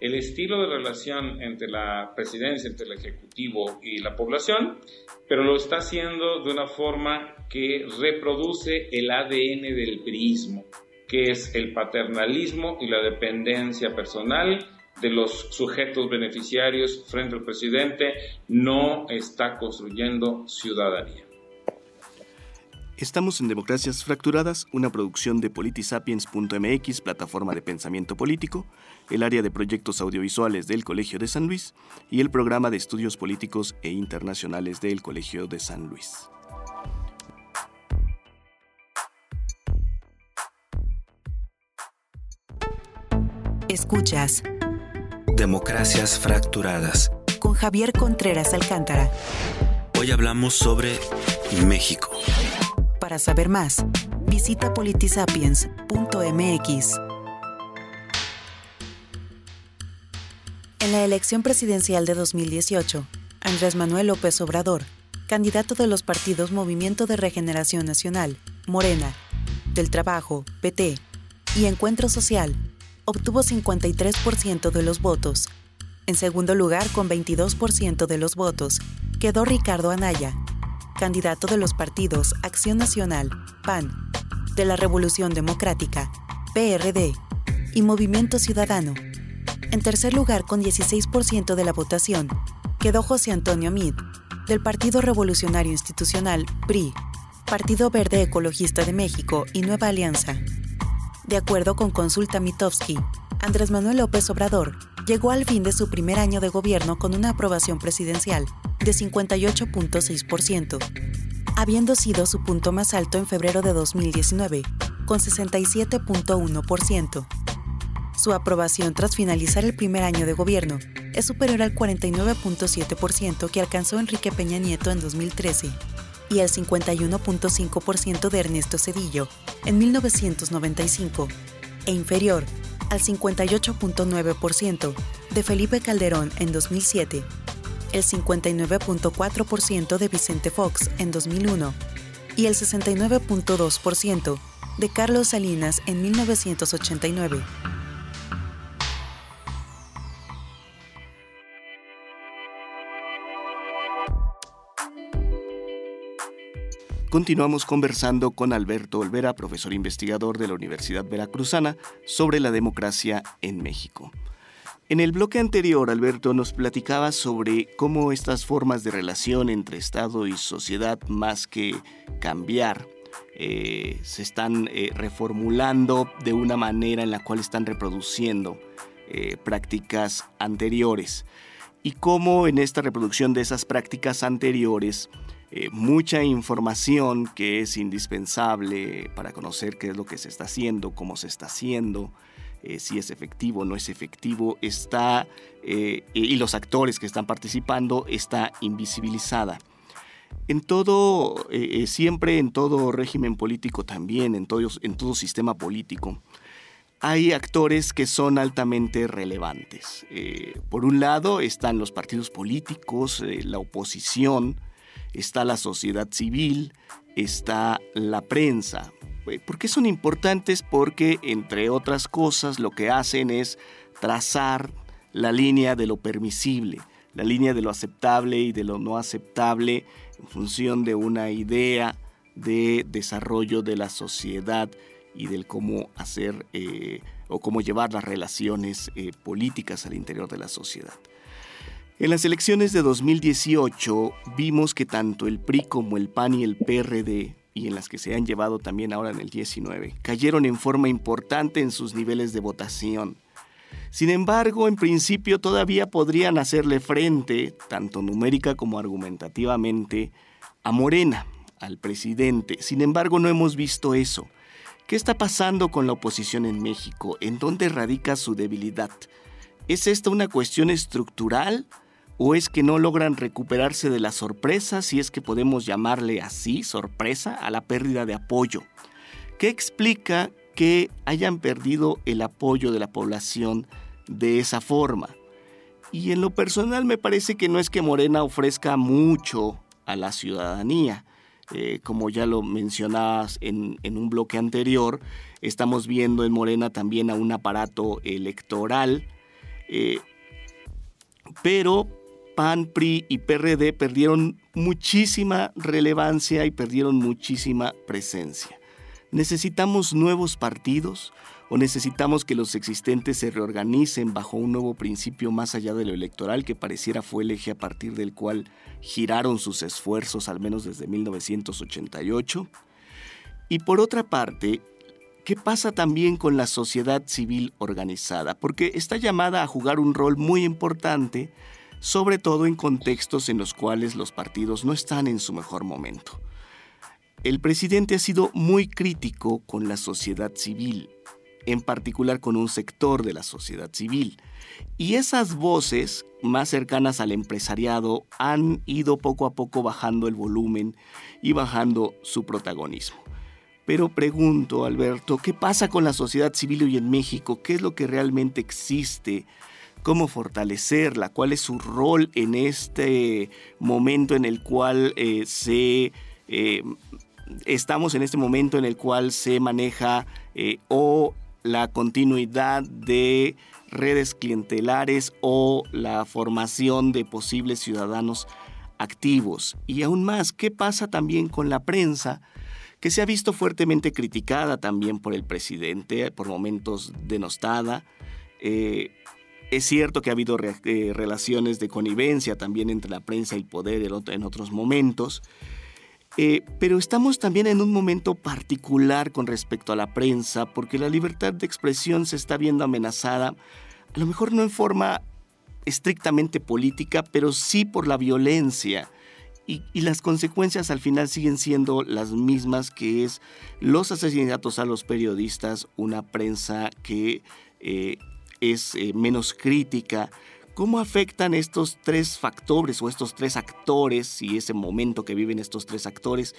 el estilo de relación entre la presidencia, entre el Ejecutivo y la población, pero lo está haciendo de una forma que reproduce el ADN del prismo, que es el paternalismo y la dependencia personal de los sujetos beneficiarios frente al presidente, no está construyendo ciudadanía. Estamos en Democracias Fracturadas, una producción de politisapiens.mx, plataforma de pensamiento político, el área de proyectos audiovisuales del Colegio de San Luis y el programa de estudios políticos e internacionales del Colegio de San Luis. Escuchas Democracias Fracturadas con Javier Contreras Alcántara. Hoy hablamos sobre México. Para saber más, visita politisapiens.mx. En la elección presidencial de 2018, Andrés Manuel López Obrador, candidato de los partidos Movimiento de Regeneración Nacional, Morena, del Trabajo, PT y Encuentro Social, obtuvo 53% de los votos. En segundo lugar, con 22% de los votos, quedó Ricardo Anaya, candidato de los partidos Acción Nacional, PAN, de la Revolución Democrática, PRD, y Movimiento Ciudadano. En tercer lugar, con 16% de la votación, quedó José Antonio Mid, del Partido Revolucionario Institucional, PRI, Partido Verde Ecologista de México y Nueva Alianza. De acuerdo con Consulta Mitofsky, Andrés Manuel López Obrador llegó al fin de su primer año de gobierno con una aprobación presidencial de 58.6%, habiendo sido su punto más alto en febrero de 2019, con 67.1%. Su aprobación tras finalizar el primer año de gobierno es superior al 49.7% que alcanzó Enrique Peña Nieto en 2013 y al 51.5% de Ernesto Cedillo en 1995 e inferior al 58.9% de Felipe Calderón en 2007 el 59.4% de Vicente Fox en 2001 y el 69.2% de Carlos Salinas en 1989. Continuamos conversando con Alberto Olvera, profesor investigador de la Universidad Veracruzana, sobre la democracia en México. En el bloque anterior, Alberto nos platicaba sobre cómo estas formas de relación entre Estado y sociedad, más que cambiar, eh, se están eh, reformulando de una manera en la cual están reproduciendo eh, prácticas anteriores. Y cómo en esta reproducción de esas prácticas anteriores, mucha información que es indispensable para conocer qué es lo que se está haciendo, cómo se está haciendo, eh, si es efectivo no es efectivo, está, eh, y los actores que están participando, está invisibilizada. En todo, eh, siempre en todo régimen político también, en todo, en todo sistema político, hay actores que son altamente relevantes. por un lado están los partidos políticos, la oposición, está la sociedad civil, está la prensa. Eh, ¿Por qué son importantes? Porque, entre otras cosas, lo que hacen es trazar la línea de lo permisible, la línea de lo aceptable y de lo no aceptable en función de una idea de desarrollo de la sociedad y del cómo hacer eh, o cómo llevar las relaciones eh, políticas al interior de la sociedad. En las elecciones de 2018 vimos que tanto el PRI como el PAN y el PRD y en las que se han llevado también ahora en el 19, cayeron en forma importante en sus niveles de votación. Sin embargo, en principio todavía podrían hacerle frente, tanto numérica como argumentativamente, a Morena, al presidente. Sin embargo, no hemos visto eso. ¿Qué está pasando con la oposición en México? ¿En dónde radica su debilidad? ¿Es esta una cuestión estructural ¿O es que no logran recuperarse de la sorpresa, si es que podemos llamarle así, sorpresa, a la pérdida de apoyo? ¿Qué explica que hayan perdido el apoyo de la población de esa forma? Y en lo personal me parece que no es que Morena ofrezca mucho a la ciudadanía. eh, como ya lo mencionabas en, un bloque anterior, estamos viendo en Morena también a un aparato electoral, eh, pero PAN, PRI y PRD perdieron muchísima relevancia y perdieron muchísima presencia. ¿Necesitamos nuevos partidos o necesitamos que los existentes se reorganicen bajo un nuevo principio más allá de lo electoral que pareciera fue el eje a partir del cual giraron sus esfuerzos al menos desde 1988? Y por otra parte, ¿qué pasa también con la sociedad civil organizada? Porque está llamada a jugar un rol muy importante sobre todo en contextos en los cuales los partidos no están en su mejor momento. El presidente ha sido muy crítico con la sociedad civil, en particular con un sector de la sociedad civil, y esas voces más cercanas al empresariado han ido poco a poco bajando el volumen y bajando su protagonismo. Pero pregunto, Alberto, ¿qué pasa con la sociedad civil hoy en México? ¿Qué es lo que realmente existe? Cómo fortalecerla, cuál es su rol en este momento en el cual eh, se... Eh, estamos en este momento en el cual se maneja eh, o la continuidad de redes clientelares o la formación de posibles ciudadanos activos. Y aún más, ¿qué pasa también con la prensa? que se ha visto fuertemente criticada también por el presidente, por momentos denostada. Es cierto que ha habido eh, relaciones de connivencia también entre la prensa y el poder en otros momentos, eh, pero estamos también en un momento particular con respecto a la prensa porque la libertad de expresión se está viendo amenazada, a lo mejor no en forma estrictamente política, pero sí por la violencia. Y, las consecuencias al final siguen siendo las mismas, que es los asesinatos a los periodistas, una prensa que eh, es eh, menos crítica. ¿Cómo afectan estos tres factores o estos tres actores y ese momento que viven estos tres actores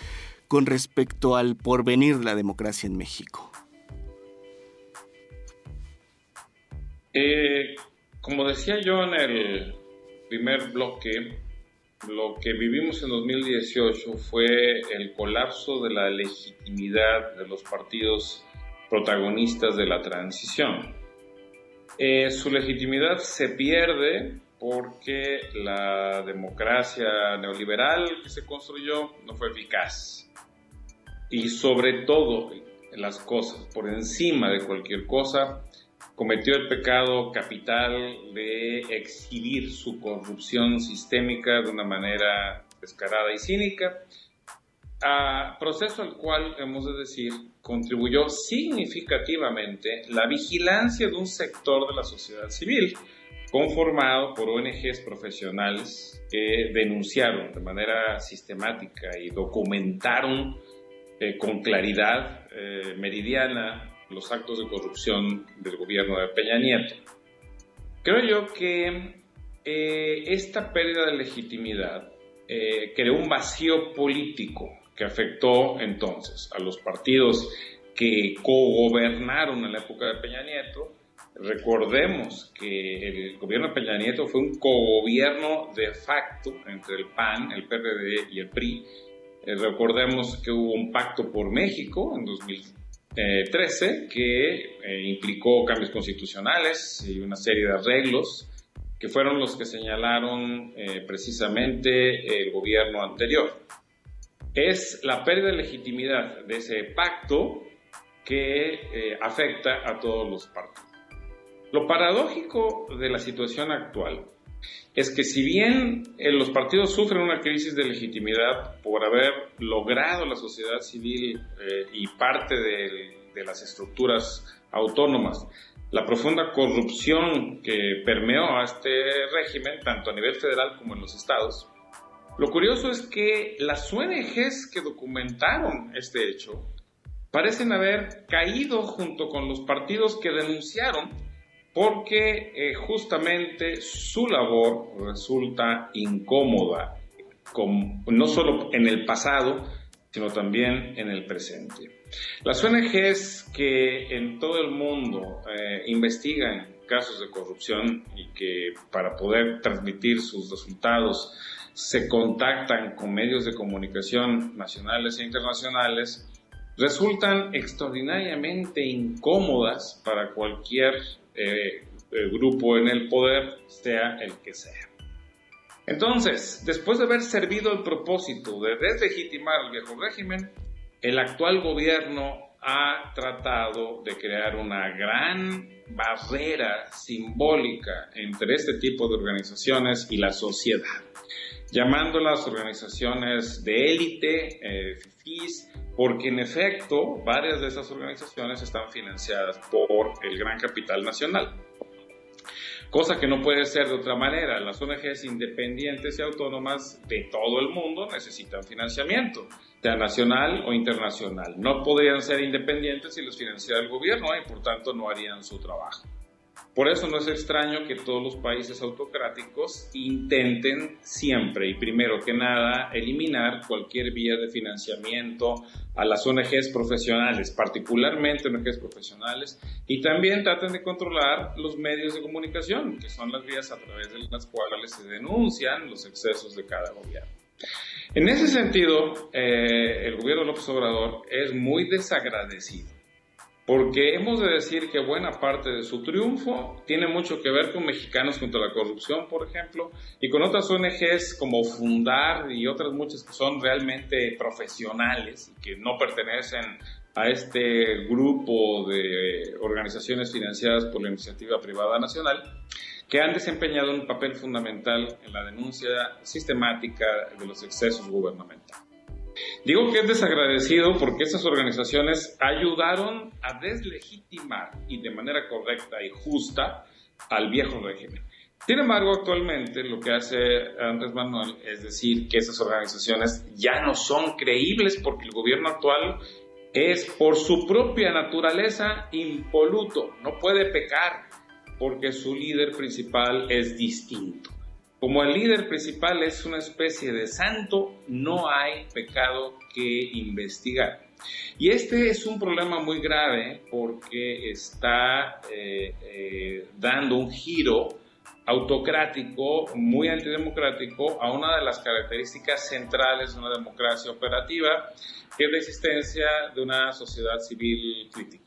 con respecto al porvenir de la democracia en México? Eh, como decía yo en el primer bloque, lo que vivimos en 2018 fue el colapso de la legitimidad de los partidos protagonistas de la transición. Eh, su legitimidad se pierde porque la democracia neoliberal que se construyó no fue eficaz. Y sobre todo, las cosas, por encima de cualquier cosa, cometió el pecado capital de exhibir su corrupción sistémica de una manera descarada y cínica a proceso al cual, hemos de decir, contribuyó significativamente la vigilancia de un sector de la sociedad civil, conformado por ONGs profesionales que denunciaron de manera sistemática y documentaron eh, con claridad eh, meridiana los actos de corrupción del gobierno de Peña Nieto. Creo yo que eh, esta pérdida de legitimidad creó un vacío político que afectó entonces a los partidos que cogobernaron en la época de Peña Nieto. Recordemos que el gobierno de Peña Nieto fue un cogobierno de facto entre el PAN, el PRD y el PRI. Eh, recordemos que hubo un pacto por México en 2013 que eh, implicó cambios constitucionales y una serie de arreglos que fueron los que señalaron eh, precisamente el gobierno anterior es la pérdida de legitimidad de ese pacto que eh, afecta a todos los partidos. Lo paradójico de la situación actual es que si bien eh, los partidos sufren una crisis de legitimidad por haber logrado la sociedad civil eh, y parte de, de las estructuras autónomas la profunda corrupción que permeó a este régimen, tanto a nivel federal como en los estados, lo curioso es que las ONGs que documentaron este hecho parecen haber caído junto con los partidos que denunciaron porque eh, justamente su labor resulta incómoda, no solo en el pasado, sino también en el presente. Las ONGs que en todo el mundo eh, investigan casos de corrupción y que para poder transmitir sus resultados se contactan con medios de comunicación nacionales e internacionales, resultan extraordinariamente incómodas para cualquier eh, eh, grupo en el poder, sea el que sea. Entonces, después de haber servido el propósito de deslegitimar el viejo régimen, el actual gobierno ha tratado de crear una gran barrera simbólica entre este tipo de organizaciones y la sociedad, llamándolas organizaciones de élite, eh, FIFIs, porque en efecto varias de esas organizaciones están financiadas por el gran capital nacional cosa que no puede ser de otra manera. Las ONGs independientes y autónomas de todo el mundo necesitan financiamiento, sea nacional o internacional. No podrían ser independientes si los financiara el gobierno y por tanto no harían su trabajo. Por eso no es extraño que todos los países autocráticos intenten siempre y primero que nada eliminar cualquier vía de financiamiento a las ONGs profesionales, particularmente ONGs profesionales, y también traten de controlar los medios de comunicación, que son las vías a través de las cuales se denuncian los excesos de cada gobierno. En ese sentido, eh, el gobierno de López Obrador es muy desagradecido porque hemos de decir que buena parte de su triunfo tiene mucho que ver con Mexicanos contra la Corrupción, por ejemplo, y con otras ONGs como Fundar y otras muchas que son realmente profesionales y que no pertenecen a este grupo de organizaciones financiadas por la iniciativa privada nacional, que han desempeñado un papel fundamental en la denuncia sistemática de los excesos gubernamentales. Digo que es desagradecido porque esas organizaciones ayudaron a deslegitimar y de manera correcta y justa al viejo régimen. Sin embargo, actualmente lo que hace Andrés Manuel es decir que esas organizaciones ya no son creíbles porque el gobierno actual es por su propia naturaleza impoluto, no puede pecar porque su líder principal es distinto. Como el líder principal es una especie de santo, no hay pecado que investigar. Y este es un problema muy grave porque está eh, eh, dando un giro autocrático, muy antidemocrático, a una de las características centrales de una democracia operativa, que es la existencia de una sociedad civil crítica.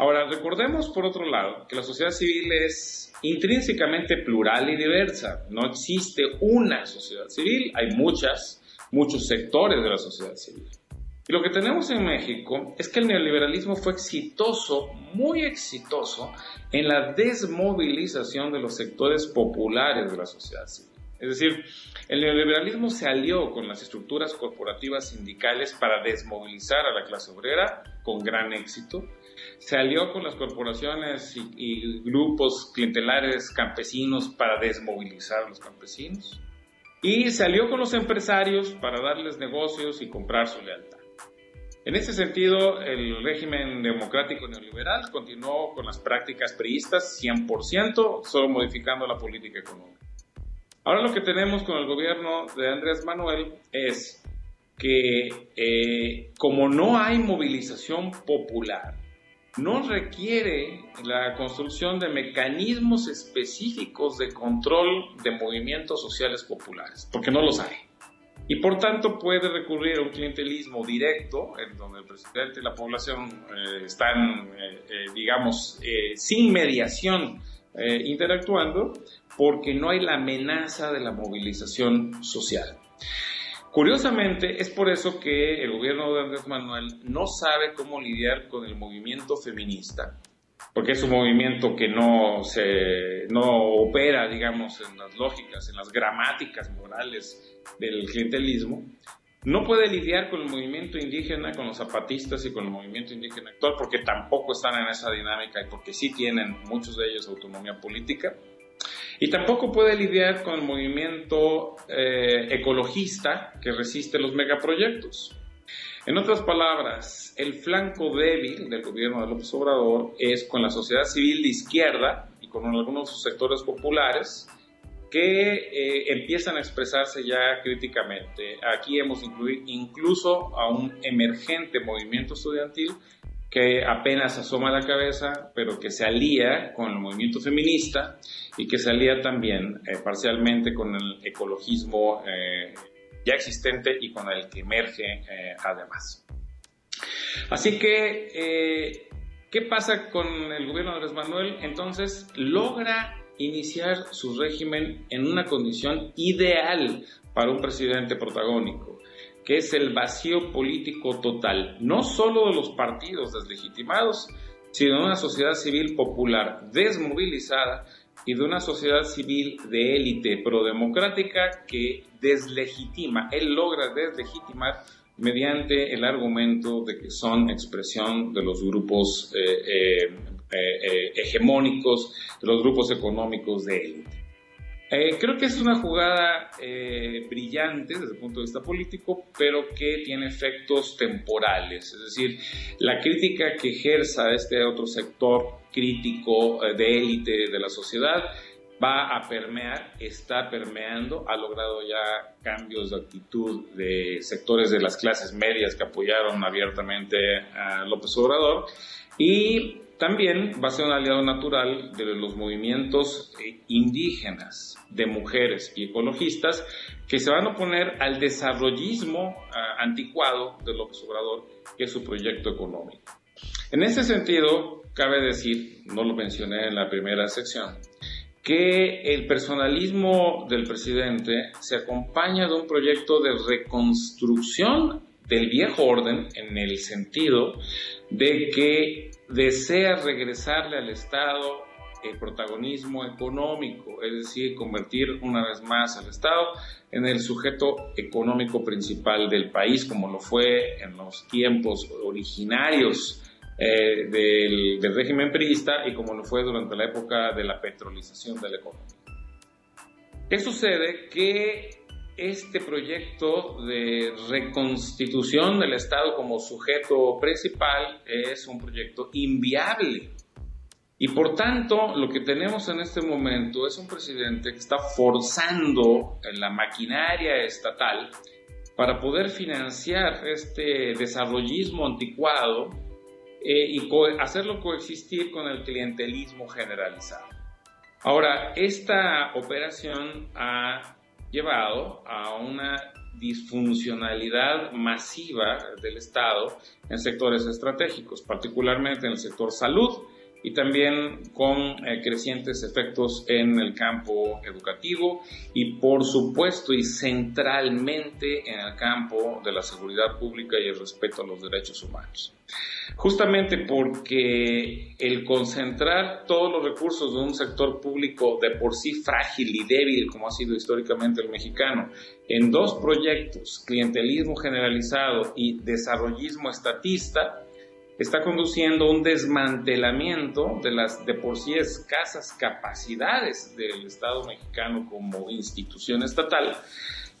Ahora, recordemos por otro lado que la sociedad civil es intrínsecamente plural y diversa. No existe una sociedad civil, hay muchas, muchos sectores de la sociedad civil. Y lo que tenemos en México es que el neoliberalismo fue exitoso, muy exitoso, en la desmovilización de los sectores populares de la sociedad civil. Es decir, el neoliberalismo se alió con las estructuras corporativas sindicales para desmovilizar a la clase obrera con gran éxito se alió con las corporaciones y, grupos clientelares campesinos para desmovilizar a los campesinos y se alió con los empresarios para darles negocios y comprar su lealtad. En ese sentido, el régimen democrático neoliberal continuó con las prácticas priistas 100%, solo modificando la política económica. Ahora lo que tenemos con el gobierno de Andrés Manuel es que eh, como no hay movilización popular, no requiere la construcción de mecanismos específicos de control de movimientos sociales populares, porque no los hay. Y por tanto puede recurrir a un clientelismo directo, en donde el presidente y la población eh, están, eh, eh, digamos, sin mediación interactuando, porque no hay la amenaza de la movilización social. Curiosamente, es por eso que el gobierno de Andrés Manuel no sabe cómo lidiar con el movimiento feminista, porque es un movimiento que no, se, no opera, digamos, en las lógicas, en las gramáticas morales del clientelismo. No puede lidiar con el movimiento indígena, con los zapatistas y con el movimiento indígena actual, porque tampoco están en esa dinámica y porque sí tienen muchos de ellos autonomía política. Y tampoco puede lidiar con el movimiento eh, ecologista que resiste los megaproyectos. En otras palabras, el flanco débil del gobierno de López Obrador es con la sociedad civil de izquierda y con algunos sectores populares que eh, empiezan a expresarse ya críticamente. Aquí hemos incluido incluso a un emergente movimiento estudiantil que apenas asoma la cabeza, pero que se alía con el movimiento feminista y que se alía también eh, parcialmente con el ecologismo eh, ya existente y con el que emerge eh, además. Así que, ¿qué pasa con el gobierno de Andrés Manuel? Entonces, logra iniciar su régimen en una condición ideal para un presidente protagónico es el vacío político total, no solo de los partidos deslegitimados, sino de una sociedad civil popular desmovilizada y de una sociedad civil de élite prodemocrática que deslegitima, él logra deslegitimar mediante el argumento de que son expresión de los grupos eh, eh, eh, hegemónicos, de los grupos económicos de élite. Eh, creo que es una jugada eh, brillante desde el punto de vista político, pero que tiene efectos temporales. Es decir, la crítica que ejerza este otro sector crítico eh, de élite de la sociedad va a permear, está permeando, ha logrado ya cambios de actitud de sectores de las clases medias que apoyaron abiertamente a López Obrador y también va a ser un aliado natural de los movimientos eh, indígenas, de mujeres y ecologistas que se van a oponer al desarrollismo ah, anticuado de López Obrador, que es su proyecto económico. En ese sentido, cabe decir, no lo mencioné en la primera sección, que el personalismo del presidente se acompaña de un proyecto de reconstrucción del viejo orden en el sentido de que desea regresarle al Estado el protagonismo económico, es decir, convertir una vez más al Estado en el sujeto económico principal del país, como lo fue en los tiempos originarios eh, del, del, régimen priista y como lo fue durante la época de la petrolización de la economía. ¿Qué sucede? Que este proyecto de reconstitución del Estado como sujeto principal es un proyecto inviable. Y por tanto, lo que tenemos en este momento es un presidente que está forzando la maquinaria estatal para poder financiar este desarrollismo anticuado eh, y hacerlo coexistir con el clientelismo generalizado. Ahora, esta operación ha llevado a una disfuncionalidad masiva del Estado en sectores estratégicos, particularmente en el sector salud y también con eh, crecientes efectos en el campo educativo y por supuesto y centralmente en el campo de la seguridad pública y el respeto a los derechos humanos. Justamente porque el concentrar todos los recursos de un sector público de por sí frágil y débil, como ha sido históricamente el mexicano, en dos proyectos, clientelismo generalizado y desarrollismo estatista, está conduciendo un desmantelamiento de las de por sí escasas capacidades del Estado mexicano como institución estatal.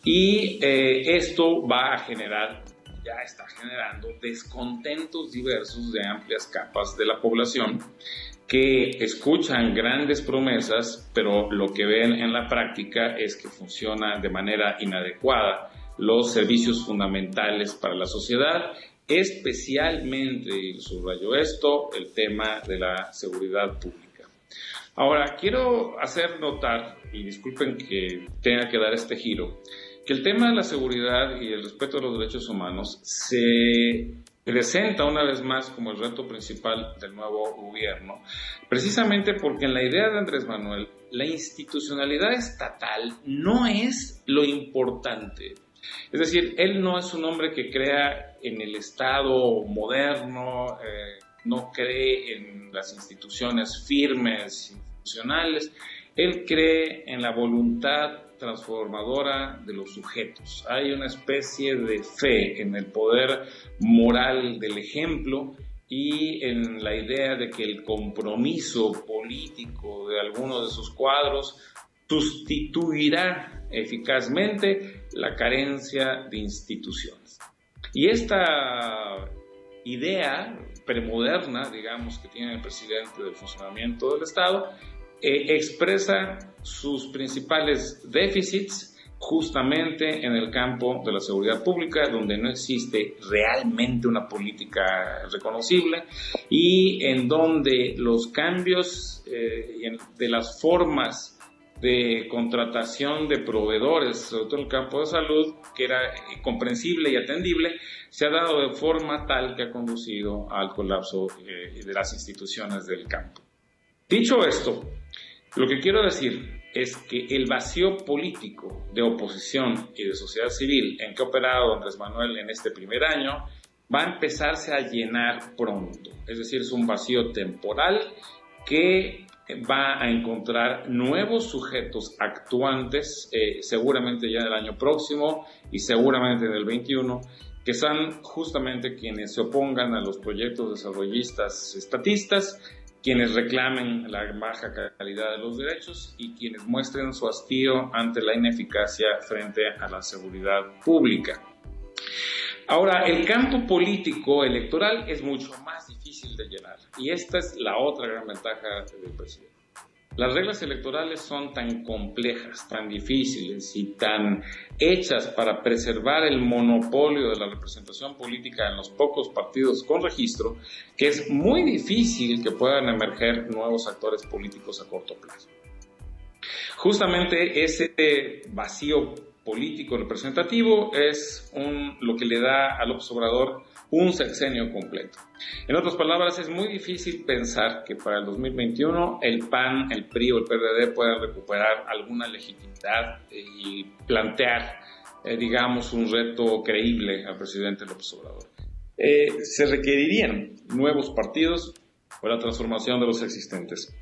Y eh, esto va a generar ya está generando descontentos diversos de amplias capas de la población que escuchan grandes promesas, pero lo que ven en la práctica es que funciona de manera inadecuada los servicios fundamentales para la sociedad, especialmente, y subrayo esto, el tema de la seguridad pública. Ahora, quiero hacer notar, y disculpen que tenga que dar este giro, que el tema de la seguridad y el respeto a los derechos humanos se presenta una vez más como el reto principal del nuevo gobierno, precisamente porque en la idea de Andrés Manuel, la institucionalidad estatal no es lo importante. Es decir, él no es un hombre que crea en el Estado moderno, eh, no cree en las instituciones firmes, institucionales, él cree en la voluntad transformadora de los sujetos. Hay una especie de fe en el poder moral del ejemplo y en la idea de que el compromiso político de algunos de sus cuadros sustituirá eficazmente la carencia de instituciones. Y esta idea premoderna, digamos, que tiene el presidente del funcionamiento del Estado, eh, expresa sus principales déficits justamente en el campo de la seguridad pública, donde no existe realmente una política reconocible y en donde los cambios eh, de las formas de contratación de proveedores, sobre todo en el campo de salud, que era comprensible y atendible, se ha dado de forma tal que ha conducido al colapso eh, de las instituciones del campo. Dicho esto, lo que quiero decir es que el vacío político de oposición y de sociedad civil en que ha operado Andrés Manuel en este primer año va a empezarse a llenar pronto. Es decir, es un vacío temporal que va a encontrar nuevos sujetos actuantes, eh, seguramente ya en el año próximo y seguramente en el 21, que son justamente quienes se opongan a los proyectos desarrollistas estatistas, quienes reclamen la baja calidad de los derechos y quienes muestren su hastío ante la ineficacia frente a la seguridad pública. Ahora, el campo político electoral es mucho más difícil de llenar y esta es la otra gran ventaja del presidente. Las reglas electorales son tan complejas, tan difíciles y tan hechas para preservar el monopolio de la representación política en los pocos partidos con registro, que es muy difícil que puedan emerger nuevos actores políticos a corto plazo. Justamente ese vacío político representativo es lo que le da al observador un sexenio completo. En otras palabras, es muy difícil pensar que para el 2021 el PAN, el PRI o el PRD puedan recuperar alguna legitimidad y plantear, eh, digamos, un reto creíble al presidente López Obrador. Eh, se requerirían nuevos partidos o la transformación de los existentes.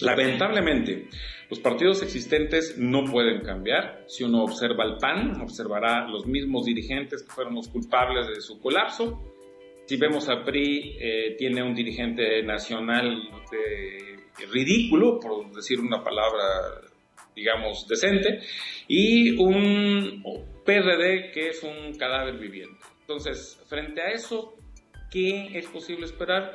Lamentablemente, los partidos existentes no pueden cambiar. Si uno observa el PAN, observará los mismos dirigentes que fueron los culpables de su colapso. Si vemos al PRI, eh, tiene un dirigente nacional ridículo, por decir una palabra, digamos, decente, y un PRD que es un cadáver viviente. Entonces, frente a eso, ¿qué es posible esperar?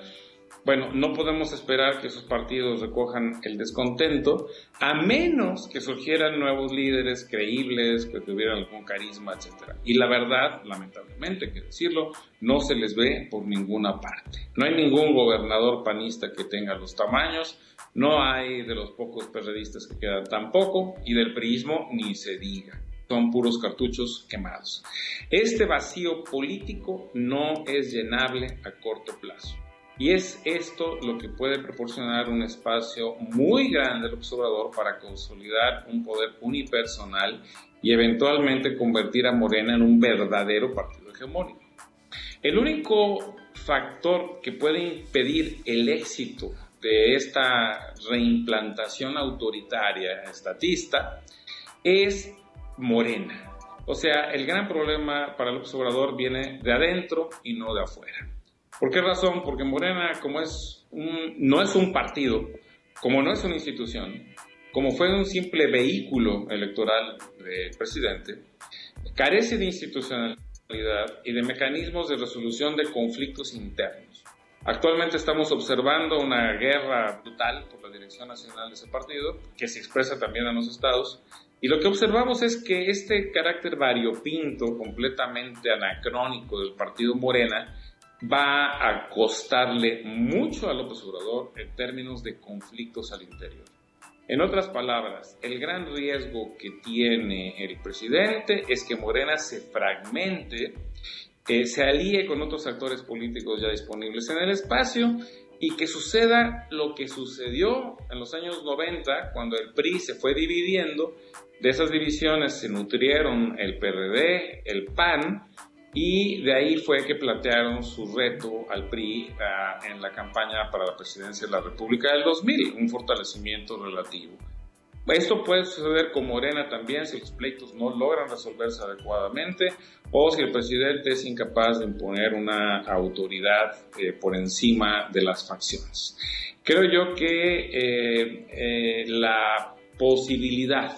Bueno, no podemos esperar que esos partidos recojan el descontento, a menos que surgieran nuevos líderes creíbles, que tuvieran algún carisma, etc. Y la verdad, lamentablemente, hay que decirlo, no se les ve por ninguna parte. No hay ningún gobernador panista que tenga los tamaños, no hay de los pocos periodistas que quedan tampoco, y del priismo ni se diga son puros cartuchos quemados. Este vacío político no es llenable a corto plazo. Y es esto lo que puede proporcionar un espacio muy grande al observador para consolidar un poder unipersonal y eventualmente convertir a Morena en un verdadero partido hegemónico. El único factor que puede impedir el éxito de esta reimplantación autoritaria estatista es Morena. O sea, el gran problema para el observador viene de adentro y no de afuera. ¿Por qué razón? Porque Morena, como es un, no es un partido, como no es una institución, como fue un simple vehículo electoral del presidente, carece de institucionalidad y de mecanismos de resolución de conflictos internos. Actualmente estamos observando una guerra brutal por la dirección nacional de ese partido, que se expresa también en los estados, y lo que observamos es que este carácter variopinto, completamente anacrónico del partido Morena, va a costarle mucho a López Obrador en términos de conflictos al interior. En otras palabras, el gran riesgo que tiene el presidente es que Morena se fragmente, que se alíe con otros actores políticos ya disponibles en el espacio y que suceda lo que sucedió en los años 90 cuando el PRI se fue dividiendo. De esas divisiones se nutrieron el PRD, el PAN y de ahí fue que plantearon su reto al PRI ah, en la campaña para la presidencia de la República del 2000, un fortalecimiento relativo. Esto puede suceder con Morena también si los pleitos no logran resolverse adecuadamente o si el presidente es incapaz de imponer una autoridad eh, por encima de las facciones. Creo yo que eh, eh, la posibilidad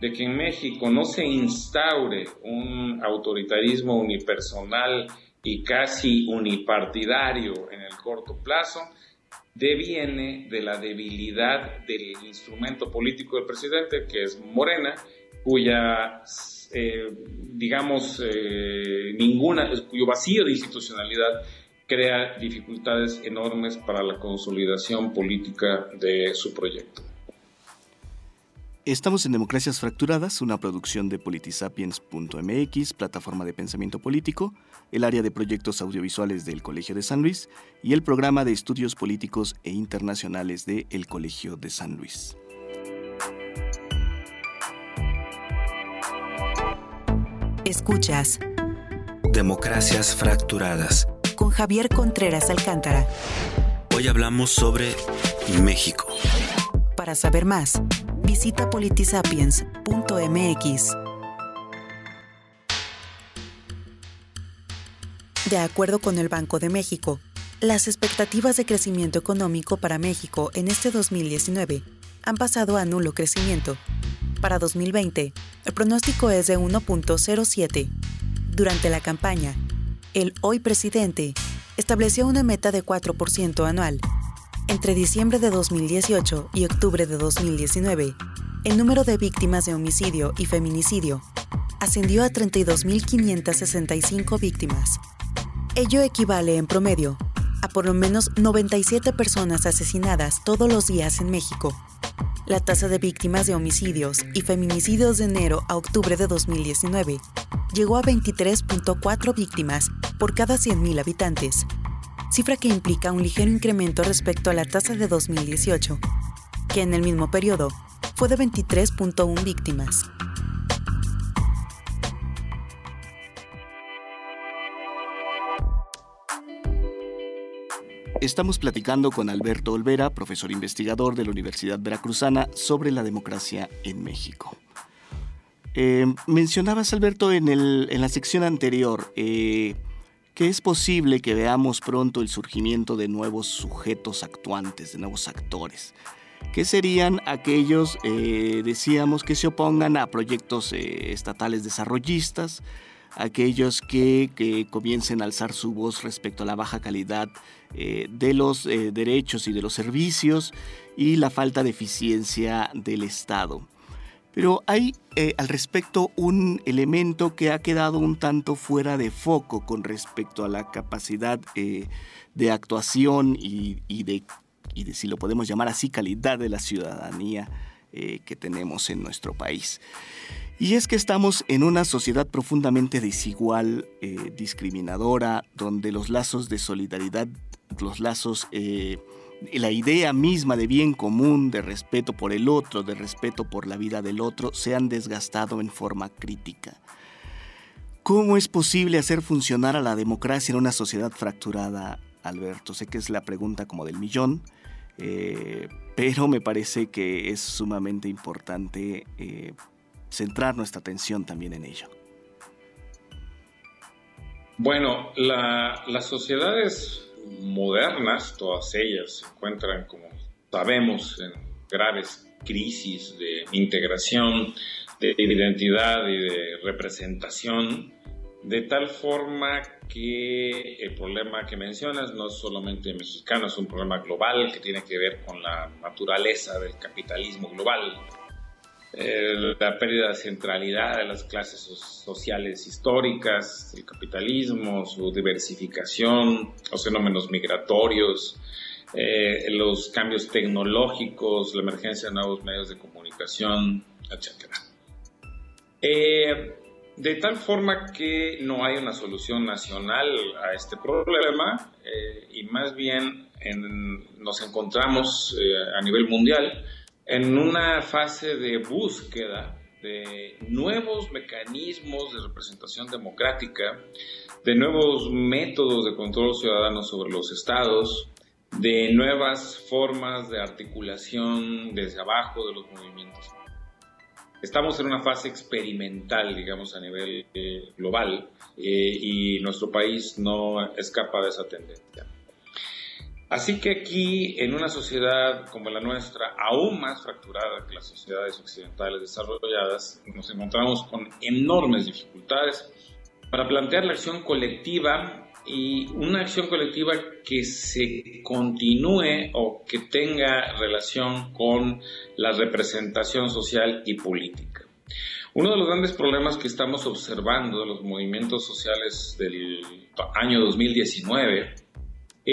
de que en México no se instaure un autoritarismo unipersonal y casi unipartidario en el corto plazo, deviene de la debilidad del instrumento político del presidente, que es Morena, cuya, eh, digamos, eh, ninguna, cuyo vacío de institucionalidad crea dificultades enormes para la consolidación política de su proyecto. Estamos en Democracias Fracturadas, una producción de politisapiens.mx, plataforma de pensamiento político, el área de proyectos audiovisuales del Colegio de San Luis y el programa de estudios políticos e internacionales de El Colegio de San Luis. Escuchas Democracias Fracturadas con Javier Contreras Alcántara. Hoy hablamos sobre México. Para saber más, visita politisapiens.mx. De acuerdo con el Banco de México, las expectativas de crecimiento económico para México en este 2019 han pasado a nulo crecimiento. Para 2020, el pronóstico es de 1.07. Durante la campaña, el hoy presidente estableció una meta de 4% anual entre diciembre de 2018 y octubre de 2019, el número de víctimas de homicidio y feminicidio ascendió a 32.565 víctimas. Ello equivale en promedio a por lo menos 97 personas asesinadas todos los días en México. La tasa de víctimas de homicidios y feminicidios de enero a octubre de 2019 llegó a 23.4 víctimas por cada 100.000 habitantes, cifra que implica un ligero incremento respecto a la tasa de 2018, que en el mismo periodo fue de 23.1 víctimas. Estamos platicando con Alberto Olvera, profesor investigador de la Universidad Veracruzana, sobre la democracia en México. Eh, mencionabas, Alberto, en, la sección anterior, eh, que es posible que veamos pronto el surgimiento de nuevos sujetos actuantes, de nuevos actores, que serían aquellos, eh, decíamos, que se opongan a proyectos eh, estatales desarrollistas, aquellos que, comiencen a alzar su voz respecto a la baja calidad eh, de los derechos y de los servicios y la falta de eficiencia del Estado. Pero hay eh, al respecto un elemento que ha quedado un tanto fuera de foco con respecto a la capacidad eh, de actuación y, de, si lo podemos llamar así, calidad de la ciudadanía eh, que tenemos en nuestro país. Y es que estamos en una sociedad profundamente desigual, discriminadora, donde los lazos de solidaridad, los lazos la idea misma de bien común, de respeto por el otro, de respeto por la vida del otro, se han desgastado en forma crítica. ¿Cómo es posible hacer funcionar a la democracia en una sociedad fracturada, Alberto? Sé que es la pregunta como del millón, eh, pero me parece que es sumamente importante eh, centrar nuestra atención también en ello. Bueno, la, las sociedades modernas, todas ellas se encuentran, como sabemos, en graves crisis de integración, de identidad y de representación, de tal forma que el problema que mencionas no es solamente mexicano, es un problema global que tiene que ver con la naturaleza del capitalismo global, eh, la pérdida de centralidad de las clases sociales históricas, el capitalismo, su diversificación, los fenómenos migratorios, eh, los cambios tecnológicos, la emergencia de nuevos medios de comunicación, etc. Eh, de tal forma que no hay una solución nacional a este problema y más bien nos encontramos a nivel mundial en una fase de búsqueda de nuevos mecanismos de representación democrática, de nuevos métodos de control ciudadano sobre los estados, de nuevas formas de articulación desde abajo de los movimientos. Estamos en una fase experimental, digamos, a nivel eh, global eh, y nuestro país no escapa de esa tendencia. Así que aquí, en una sociedad como la nuestra, aún más fracturada que las sociedades occidentales desarrolladas, nos encontramos con enormes dificultades para plantear la acción colectiva y una acción colectiva que se continúe o que tenga relación con la representación social y política. Uno de los grandes problemas que estamos observando de los movimientos sociales del año 2019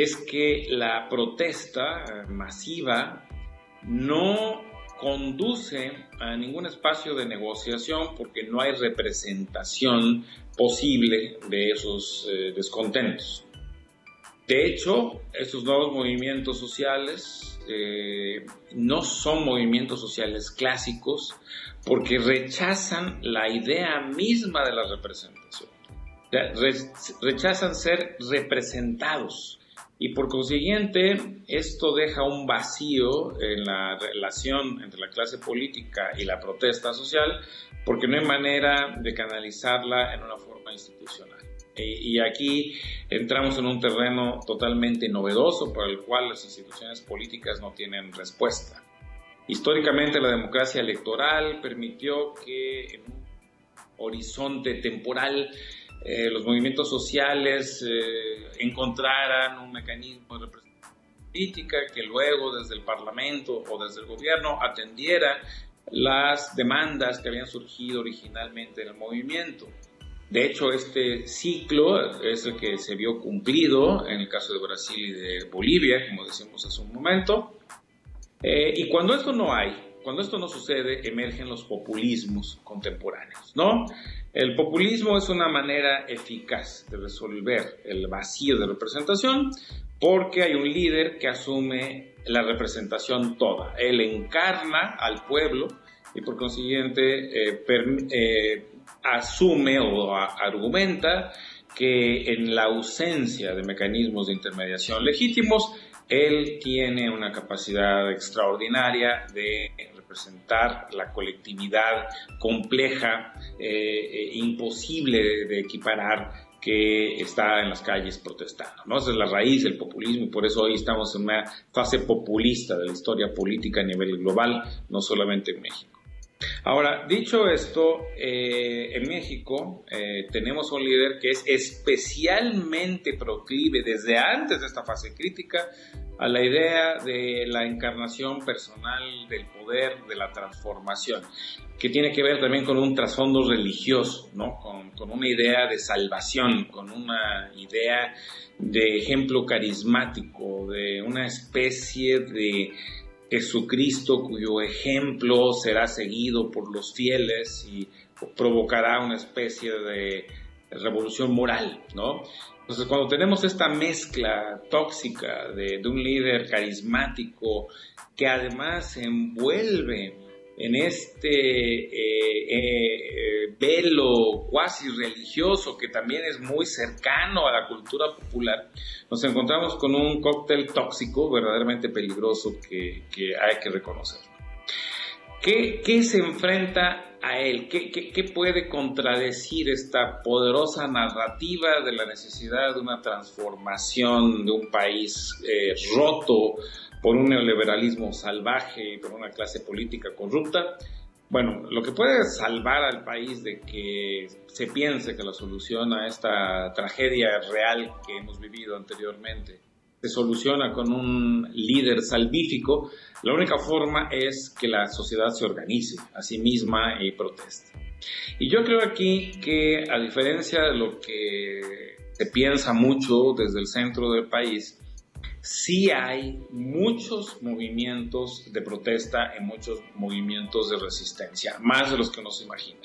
es que la protesta masiva no conduce a ningún espacio de negociación porque no hay representación posible de esos eh, descontentos. De hecho, estos nuevos movimientos sociales eh, no son movimientos sociales clásicos porque rechazan la idea misma de la representación. rechazan ser representados y por consiguiente esto deja un vacío en la relación entre la clase política y la protesta social porque no hay manera de canalizarla en una forma institucional. Y, aquí entramos en un terreno totalmente novedoso para el cual las instituciones políticas no tienen respuesta. Históricamente la democracia electoral permitió que en un horizonte temporal eh, los movimientos sociales eh, encontraran un mecanismo de representación política que luego desde el Parlamento o desde el gobierno atendiera las demandas que habían surgido originalmente en el movimiento. De hecho, este ciclo es el que se vio cumplido en el caso de Brasil y de Bolivia, como decimos hace un momento. Eh, y cuando esto no hay, cuando esto no sucede, emergen los populismos contemporáneos, ¿no? El populismo es una manera eficaz de resolver el vacío de representación porque hay un líder que asume la representación toda. Él encarna al pueblo y por consiguiente eh, eh, asume o argumenta que en la ausencia de mecanismos de intermediación legítimos, él tiene una capacidad extraordinaria de representar la colectividad compleja, e imposible de, equiparar que está en las calles protestando. ¿no? Esa es la raíz del populismo y por eso hoy estamos en una fase populista de la historia política a nivel global, no solamente en México. Ahora, dicho esto, eh, en México eh, tenemos un líder que es especialmente proclive desde antes de esta fase crítica a la idea de la encarnación personal del poder, de la transformación, que tiene que ver también con un trasfondo religioso, ¿no? con, con una idea de salvación, con una idea de ejemplo carismático, de una especie de Jesucristo cuyo ejemplo será seguido por los fieles y provocará una especie de revolución moral, ¿no? Entonces, cuando tenemos esta mezcla tóxica de, un líder carismático que además envuelve en este eh, eh, velo cuasi religioso que también es muy cercano a la cultura popular, nos encontramos con un cóctel tóxico verdaderamente peligroso que, hay que reconocer. ¿Qué, ¿Qué, se enfrenta a él? ¿Qué, ¿Qué, puede contradecir esta poderosa narrativa de la necesidad de una transformación de un país eh, roto por un neoliberalismo salvaje y por una clase política corrupta? Bueno, lo que puede salvar al país de que se piense que la solución a esta tragedia real que hemos vivido anteriormente se soluciona con un líder salvífico, la única forma es que la sociedad se organice a sí misma y proteste. Y yo creo aquí que a diferencia de lo que se piensa mucho desde el centro del país, sí hay muchos movimientos de protesta y muchos movimientos de resistencia, más de los que uno se imagina.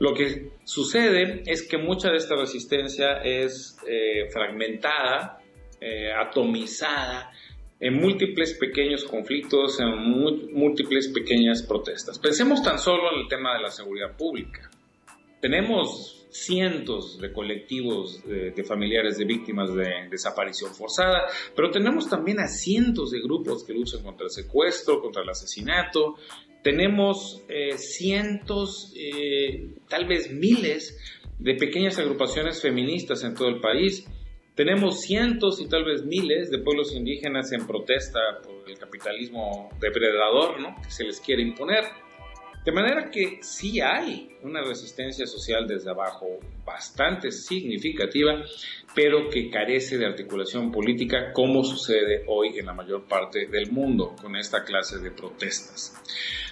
Lo que sucede es que mucha de esta resistencia es eh, fragmentada, eh, atomizada, en múltiples pequeños conflictos, en múltiples pequeñas protestas. Pensemos tan solo en el tema de la seguridad pública. Tenemos cientos de colectivos de, familiares de víctimas de desaparición forzada, pero tenemos también a cientos de grupos que luchan contra el secuestro, contra el asesinato, tenemos eh, cientos, eh, tal vez miles de pequeñas agrupaciones feministas en todo el país. Tenemos cientos y tal vez miles de pueblos indígenas en protesta por el capitalismo depredador ¿no? que se les quiere imponer. De manera que sí hay una resistencia social desde abajo bastante significativa, pero que carece de articulación política como sucede hoy en la mayor parte del mundo con esta clase de protestas.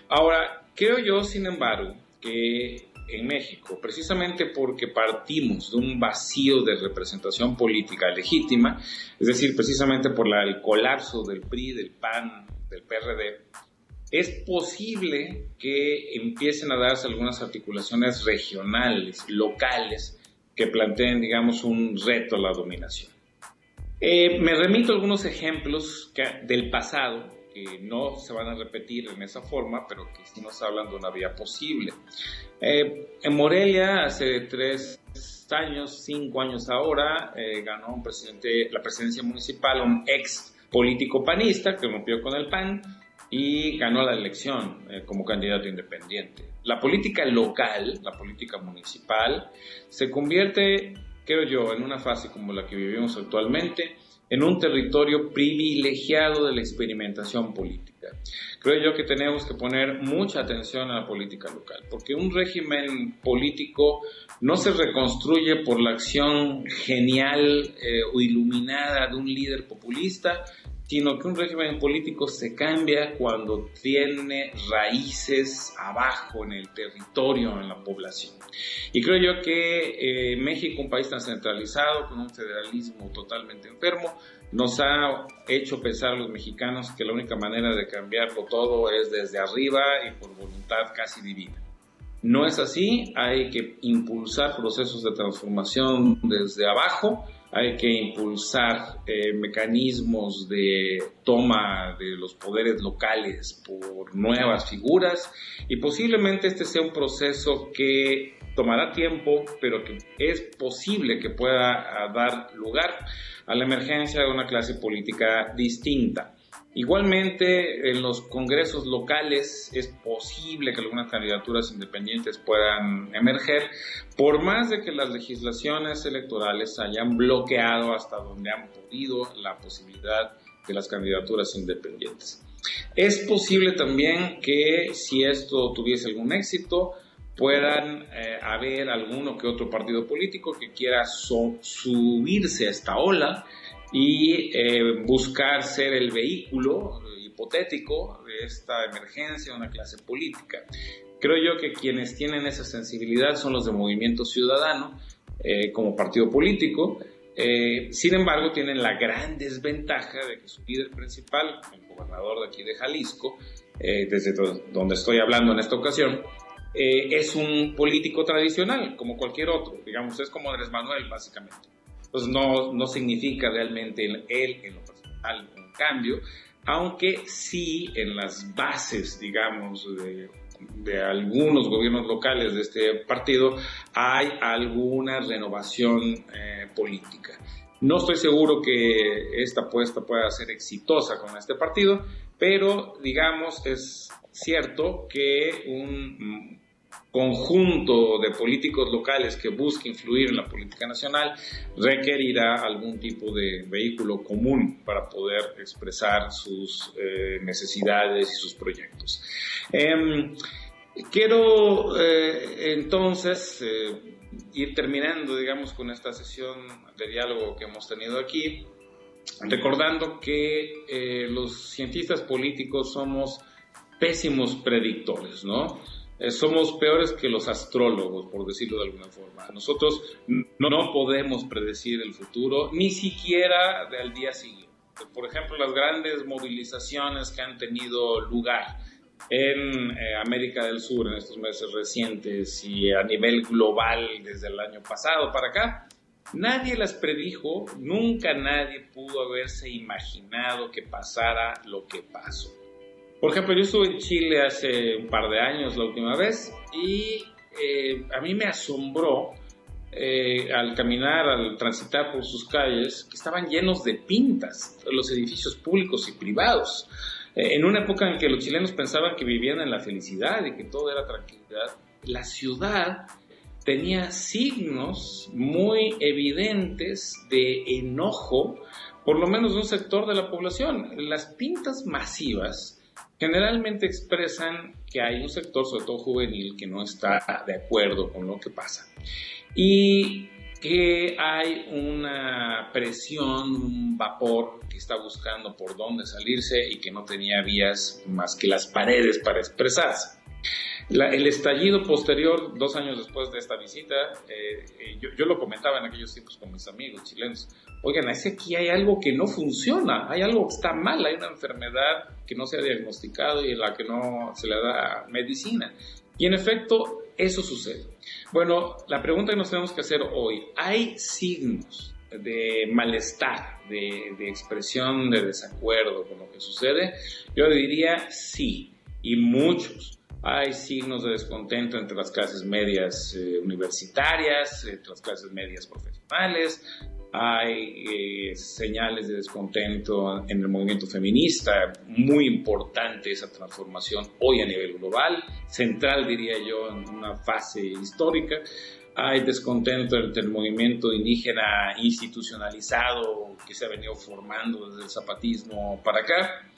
Ahora, creo yo, sin embargo, que en México, precisamente porque partimos de un vacío de representación política legítima, es decir, precisamente por el colapso del PRI, del PAN, del PRD, es posible que empiecen a darse algunas articulaciones regionales, locales, que planteen, digamos, un reto a la dominación. Eh, me remito a algunos ejemplos del pasado que no se van a repetir en esa forma, pero que sí nos hablan de una vía posible. Eh, en Morelia, hace tres años, cinco años ahora, eh, ganó un presidente, la presidencia municipal, un ex político panista que rompió con el PAN y ganó la elección eh, como candidato independiente. La política local, la política municipal, se convierte, creo yo, en una fase como la que vivimos actualmente, en un territorio privilegiado de la experimentación política. Creo yo que tenemos que poner mucha atención a la política local, porque un régimen político no se reconstruye por la acción genial eh, o iluminada de un líder populista, sino que un régimen político se cambia cuando tiene raíces abajo en el territorio, en la población. Y creo yo que eh, México, un país tan centralizado, con un federalismo totalmente enfermo, nos ha hecho pensar a los mexicanos que la única manera de cambiarlo todo es desde arriba y por voluntad casi divina. No es así, hay que impulsar procesos de transformación desde abajo hay que impulsar eh, mecanismos de toma de los poderes locales por nuevas figuras y posiblemente este sea un proceso que tomará tiempo, pero que es posible que pueda dar lugar a la emergencia de una clase política distinta. Igualmente, en los congresos locales es posible que algunas candidaturas independientes puedan emerger, por más de que las legislaciones electorales hayan bloqueado hasta donde han podido la posibilidad de las candidaturas independientes. Es posible también que si esto tuviese algún éxito, puedan eh, haber alguno que otro partido político que quiera subirse a esta ola y eh, buscar ser el vehículo hipotético de esta emergencia de una clase política. Creo yo que quienes tienen esa sensibilidad son los de Movimiento Ciudadano eh, como partido político. Eh, sin embargo, tienen la gran desventaja de que su líder principal, el gobernador de aquí de Jalisco, desde donde estoy hablando en esta ocasión, es un político tradicional, como cualquier otro. Digamos, es como Andrés Manuel, básicamente pues no, no significa realmente él en lo personal un cambio, aunque sí en las bases, digamos, de, algunos gobiernos locales de este partido hay alguna renovación eh, política. No estoy seguro que esta apuesta pueda ser exitosa con este partido, pero digamos es cierto que un conjunto de políticos locales que busque influir en la política nacional requerirá algún tipo de vehículo común para poder expresar sus eh, necesidades y sus proyectos. Em, quiero eh, entonces eh, ir terminando, digamos, con esta sesión de diálogo que hemos tenido aquí, recordando que los cientistas políticos somos pésimos predictores, ¿no? Eh, somos peores que los astrólogos, por decirlo de alguna forma. Nosotros no, podemos predecir el futuro, ni siquiera del día siguiente. Por ejemplo, las grandes movilizaciones que han tenido lugar en eh, América del Sur en estos meses recientes y a nivel global desde el año pasado para acá, nadie las predijo, nunca nadie pudo haberse imaginado que pasara lo que pasó. Por ejemplo, yo estuve en Chile hace un par de años la última vez y eh, a mí me asombró eh, al caminar, al transitar por sus calles, que estaban llenos de pintas, los edificios públicos y privados. Eh, en una época en que los chilenos pensaban que vivían en la felicidad y que todo era tranquilidad, la ciudad tenía signos muy evidentes de enojo, por lo menos de un sector de la población. Las pintas masivas generalmente expresan que hay un sector, sobre todo juvenil, que no está de acuerdo con lo que pasa. Y que hay una presión, un vapor que está buscando por dónde salirse y que no tenía vías más que las paredes para expresarse. El estallido posterior, dos años después de esta visita, eh, eh, yo, lo comentaba en aquellos tiempos con mis amigos chilenos. Oigan, es aquí hay algo que no funciona, hay algo que está mal, hay una enfermedad que no se ha diagnosticado y en la que no se le da medicina. Y en efecto, eso sucede. Bueno, la pregunta que nos tenemos que hacer hoy, ¿hay signos de malestar, de, de expresión de desacuerdo con lo que sucede? Yo diría sí, y muchos. Hay signos de descontento entre las clases medias eh, universitarias, entre las clases medias profesionales, hay eh, señales de descontento en el movimiento feminista, muy importante esa transformación hoy a nivel global, central diría yo en una fase histórica hay descontento entre el movimiento indígena institucionalizado que se ha venido formando desde el zapatismo para acá.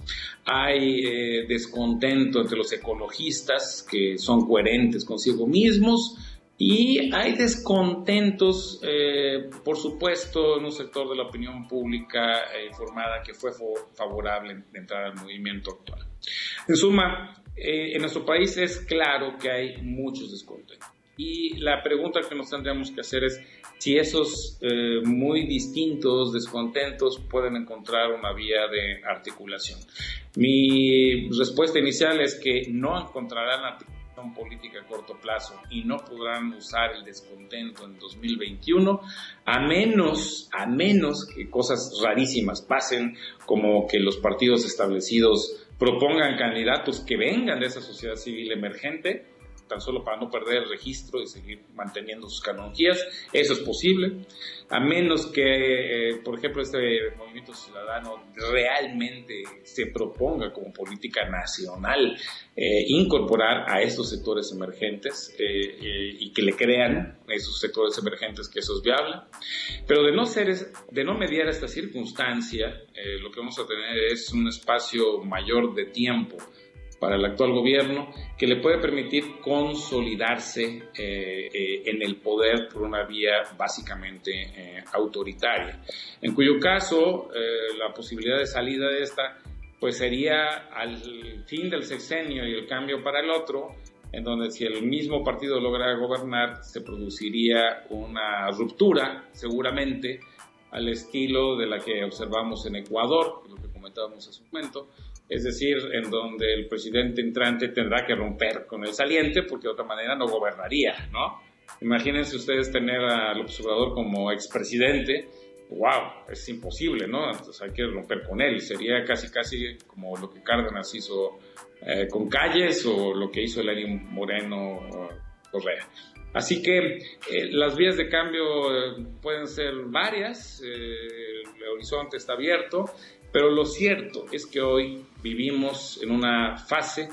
Hay eh, descontento entre los ecologistas que son coherentes consigo mismos. Y hay descontentos, eh, por supuesto, en un sector de la opinión pública eh, informada que fue favorable de entrar al movimiento actual. En suma, en nuestro país es claro que hay muchos descontentos. Y la pregunta que nos tendríamos que hacer es si esos eh, muy distintos descontentos pueden encontrar una vía de articulación. Mi respuesta inicial es que no encontrarán articulación política a corto plazo y no podrán usar el descontento en 2021 a menos a menos que cosas rarísimas pasen como que los partidos establecidos propongan candidatos que vengan de esa sociedad civil emergente tan solo para no perder el registro y seguir manteniendo sus canonjías. Eso es posible, a menos que, eh, por ejemplo, este movimiento ciudadano realmente se proponga como política nacional eh, incorporar a estos sectores emergentes eh, y que le crean esos sectores emergentes que eso es viable. Pero de no, ser, de no mediar esta circunstancia, lo que vamos a tener es un espacio mayor de tiempo para el actual gobierno que le puede permitir consolidarse eh, eh, en el poder por una vía básicamente eh, autoritaria, en cuyo caso la posibilidad de salida de esta pues sería al fin del sexenio y el cambio para el otro, en donde si el mismo partido logra gobernar se produciría una ruptura seguramente al estilo de la que observamos en Ecuador, lo que comentábamos hace un momento, es decir, en donde el presidente entrante tendrá que romper con el saliente porque de otra manera no gobernaría, ¿no? Imagínense ustedes tener al observador como expresidente, wow, es imposible, ¿no? Entonces hay que romper con él, sería casi casi como lo que Cárdenas hizo eh, con Calles o lo que hizo Lenín Moreno Correa. Así que eh, las vías de cambio eh, pueden ser varias, el horizonte está abierto, pero lo cierto es que hoy vivimos en una fase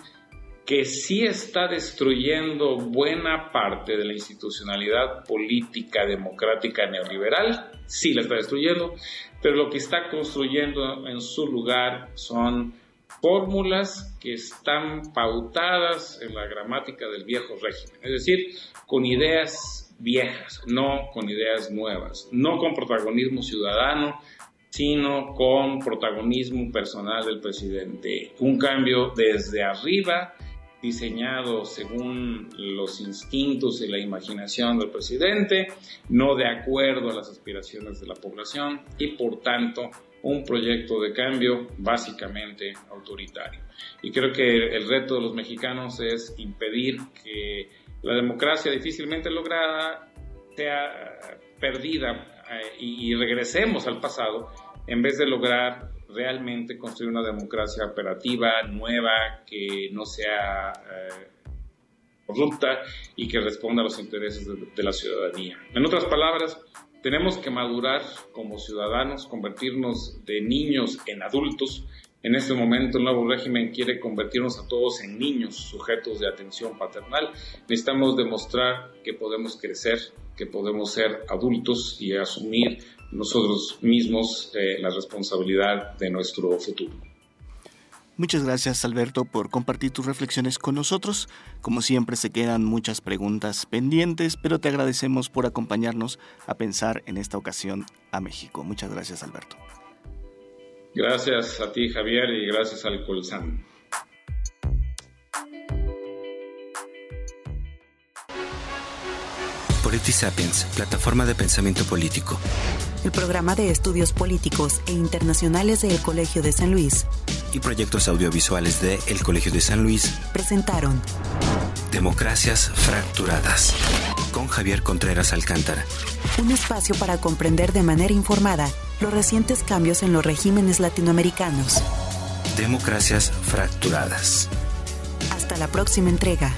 que sí está destruyendo buena parte de la institucionalidad política democrática neoliberal, sí la está destruyendo, pero lo que está construyendo en su lugar son fórmulas que están pautadas en la gramática del viejo régimen, es decir, con ideas viejas, no con ideas nuevas, no con protagonismo ciudadano, sino con protagonismo personal del presidente. Un cambio desde arriba, diseñado según los instintos y la imaginación del presidente, no de acuerdo a las aspiraciones de la población y por tanto un proyecto de cambio básicamente autoritario. Y creo que el reto de los mexicanos es impedir que la democracia difícilmente lograda sea perdida eh, y, regresemos al pasado en vez de lograr realmente construir una democracia operativa, nueva, que no sea eh, corrupta y que responda a los intereses de, la ciudadanía. En otras palabras, tenemos que madurar como ciudadanos, convertirnos de niños en adultos. En este momento el nuevo régimen quiere convertirnos a todos en niños sujetos de atención paternal. Necesitamos demostrar que podemos crecer, que podemos ser adultos y asumir nosotros mismos eh, la responsabilidad de nuestro futuro. Muchas gracias Alberto por compartir tus reflexiones con nosotros. Como siempre se quedan muchas preguntas pendientes, pero te agradecemos por acompañarnos a pensar en esta ocasión a México. Muchas gracias Alberto. Gracias a ti, Javier, y gracias al Colsan. Politisapiens, plataforma de pensamiento político. El programa de estudios políticos e internacionales del Colegio de San Luis y proyectos audiovisuales de El Colegio de San Luis presentaron Democracias Fracturadas con Javier Contreras Alcántara. Un espacio para comprender de manera informada los recientes cambios en los regímenes latinoamericanos. Democracias Fracturadas. Hasta la próxima entrega.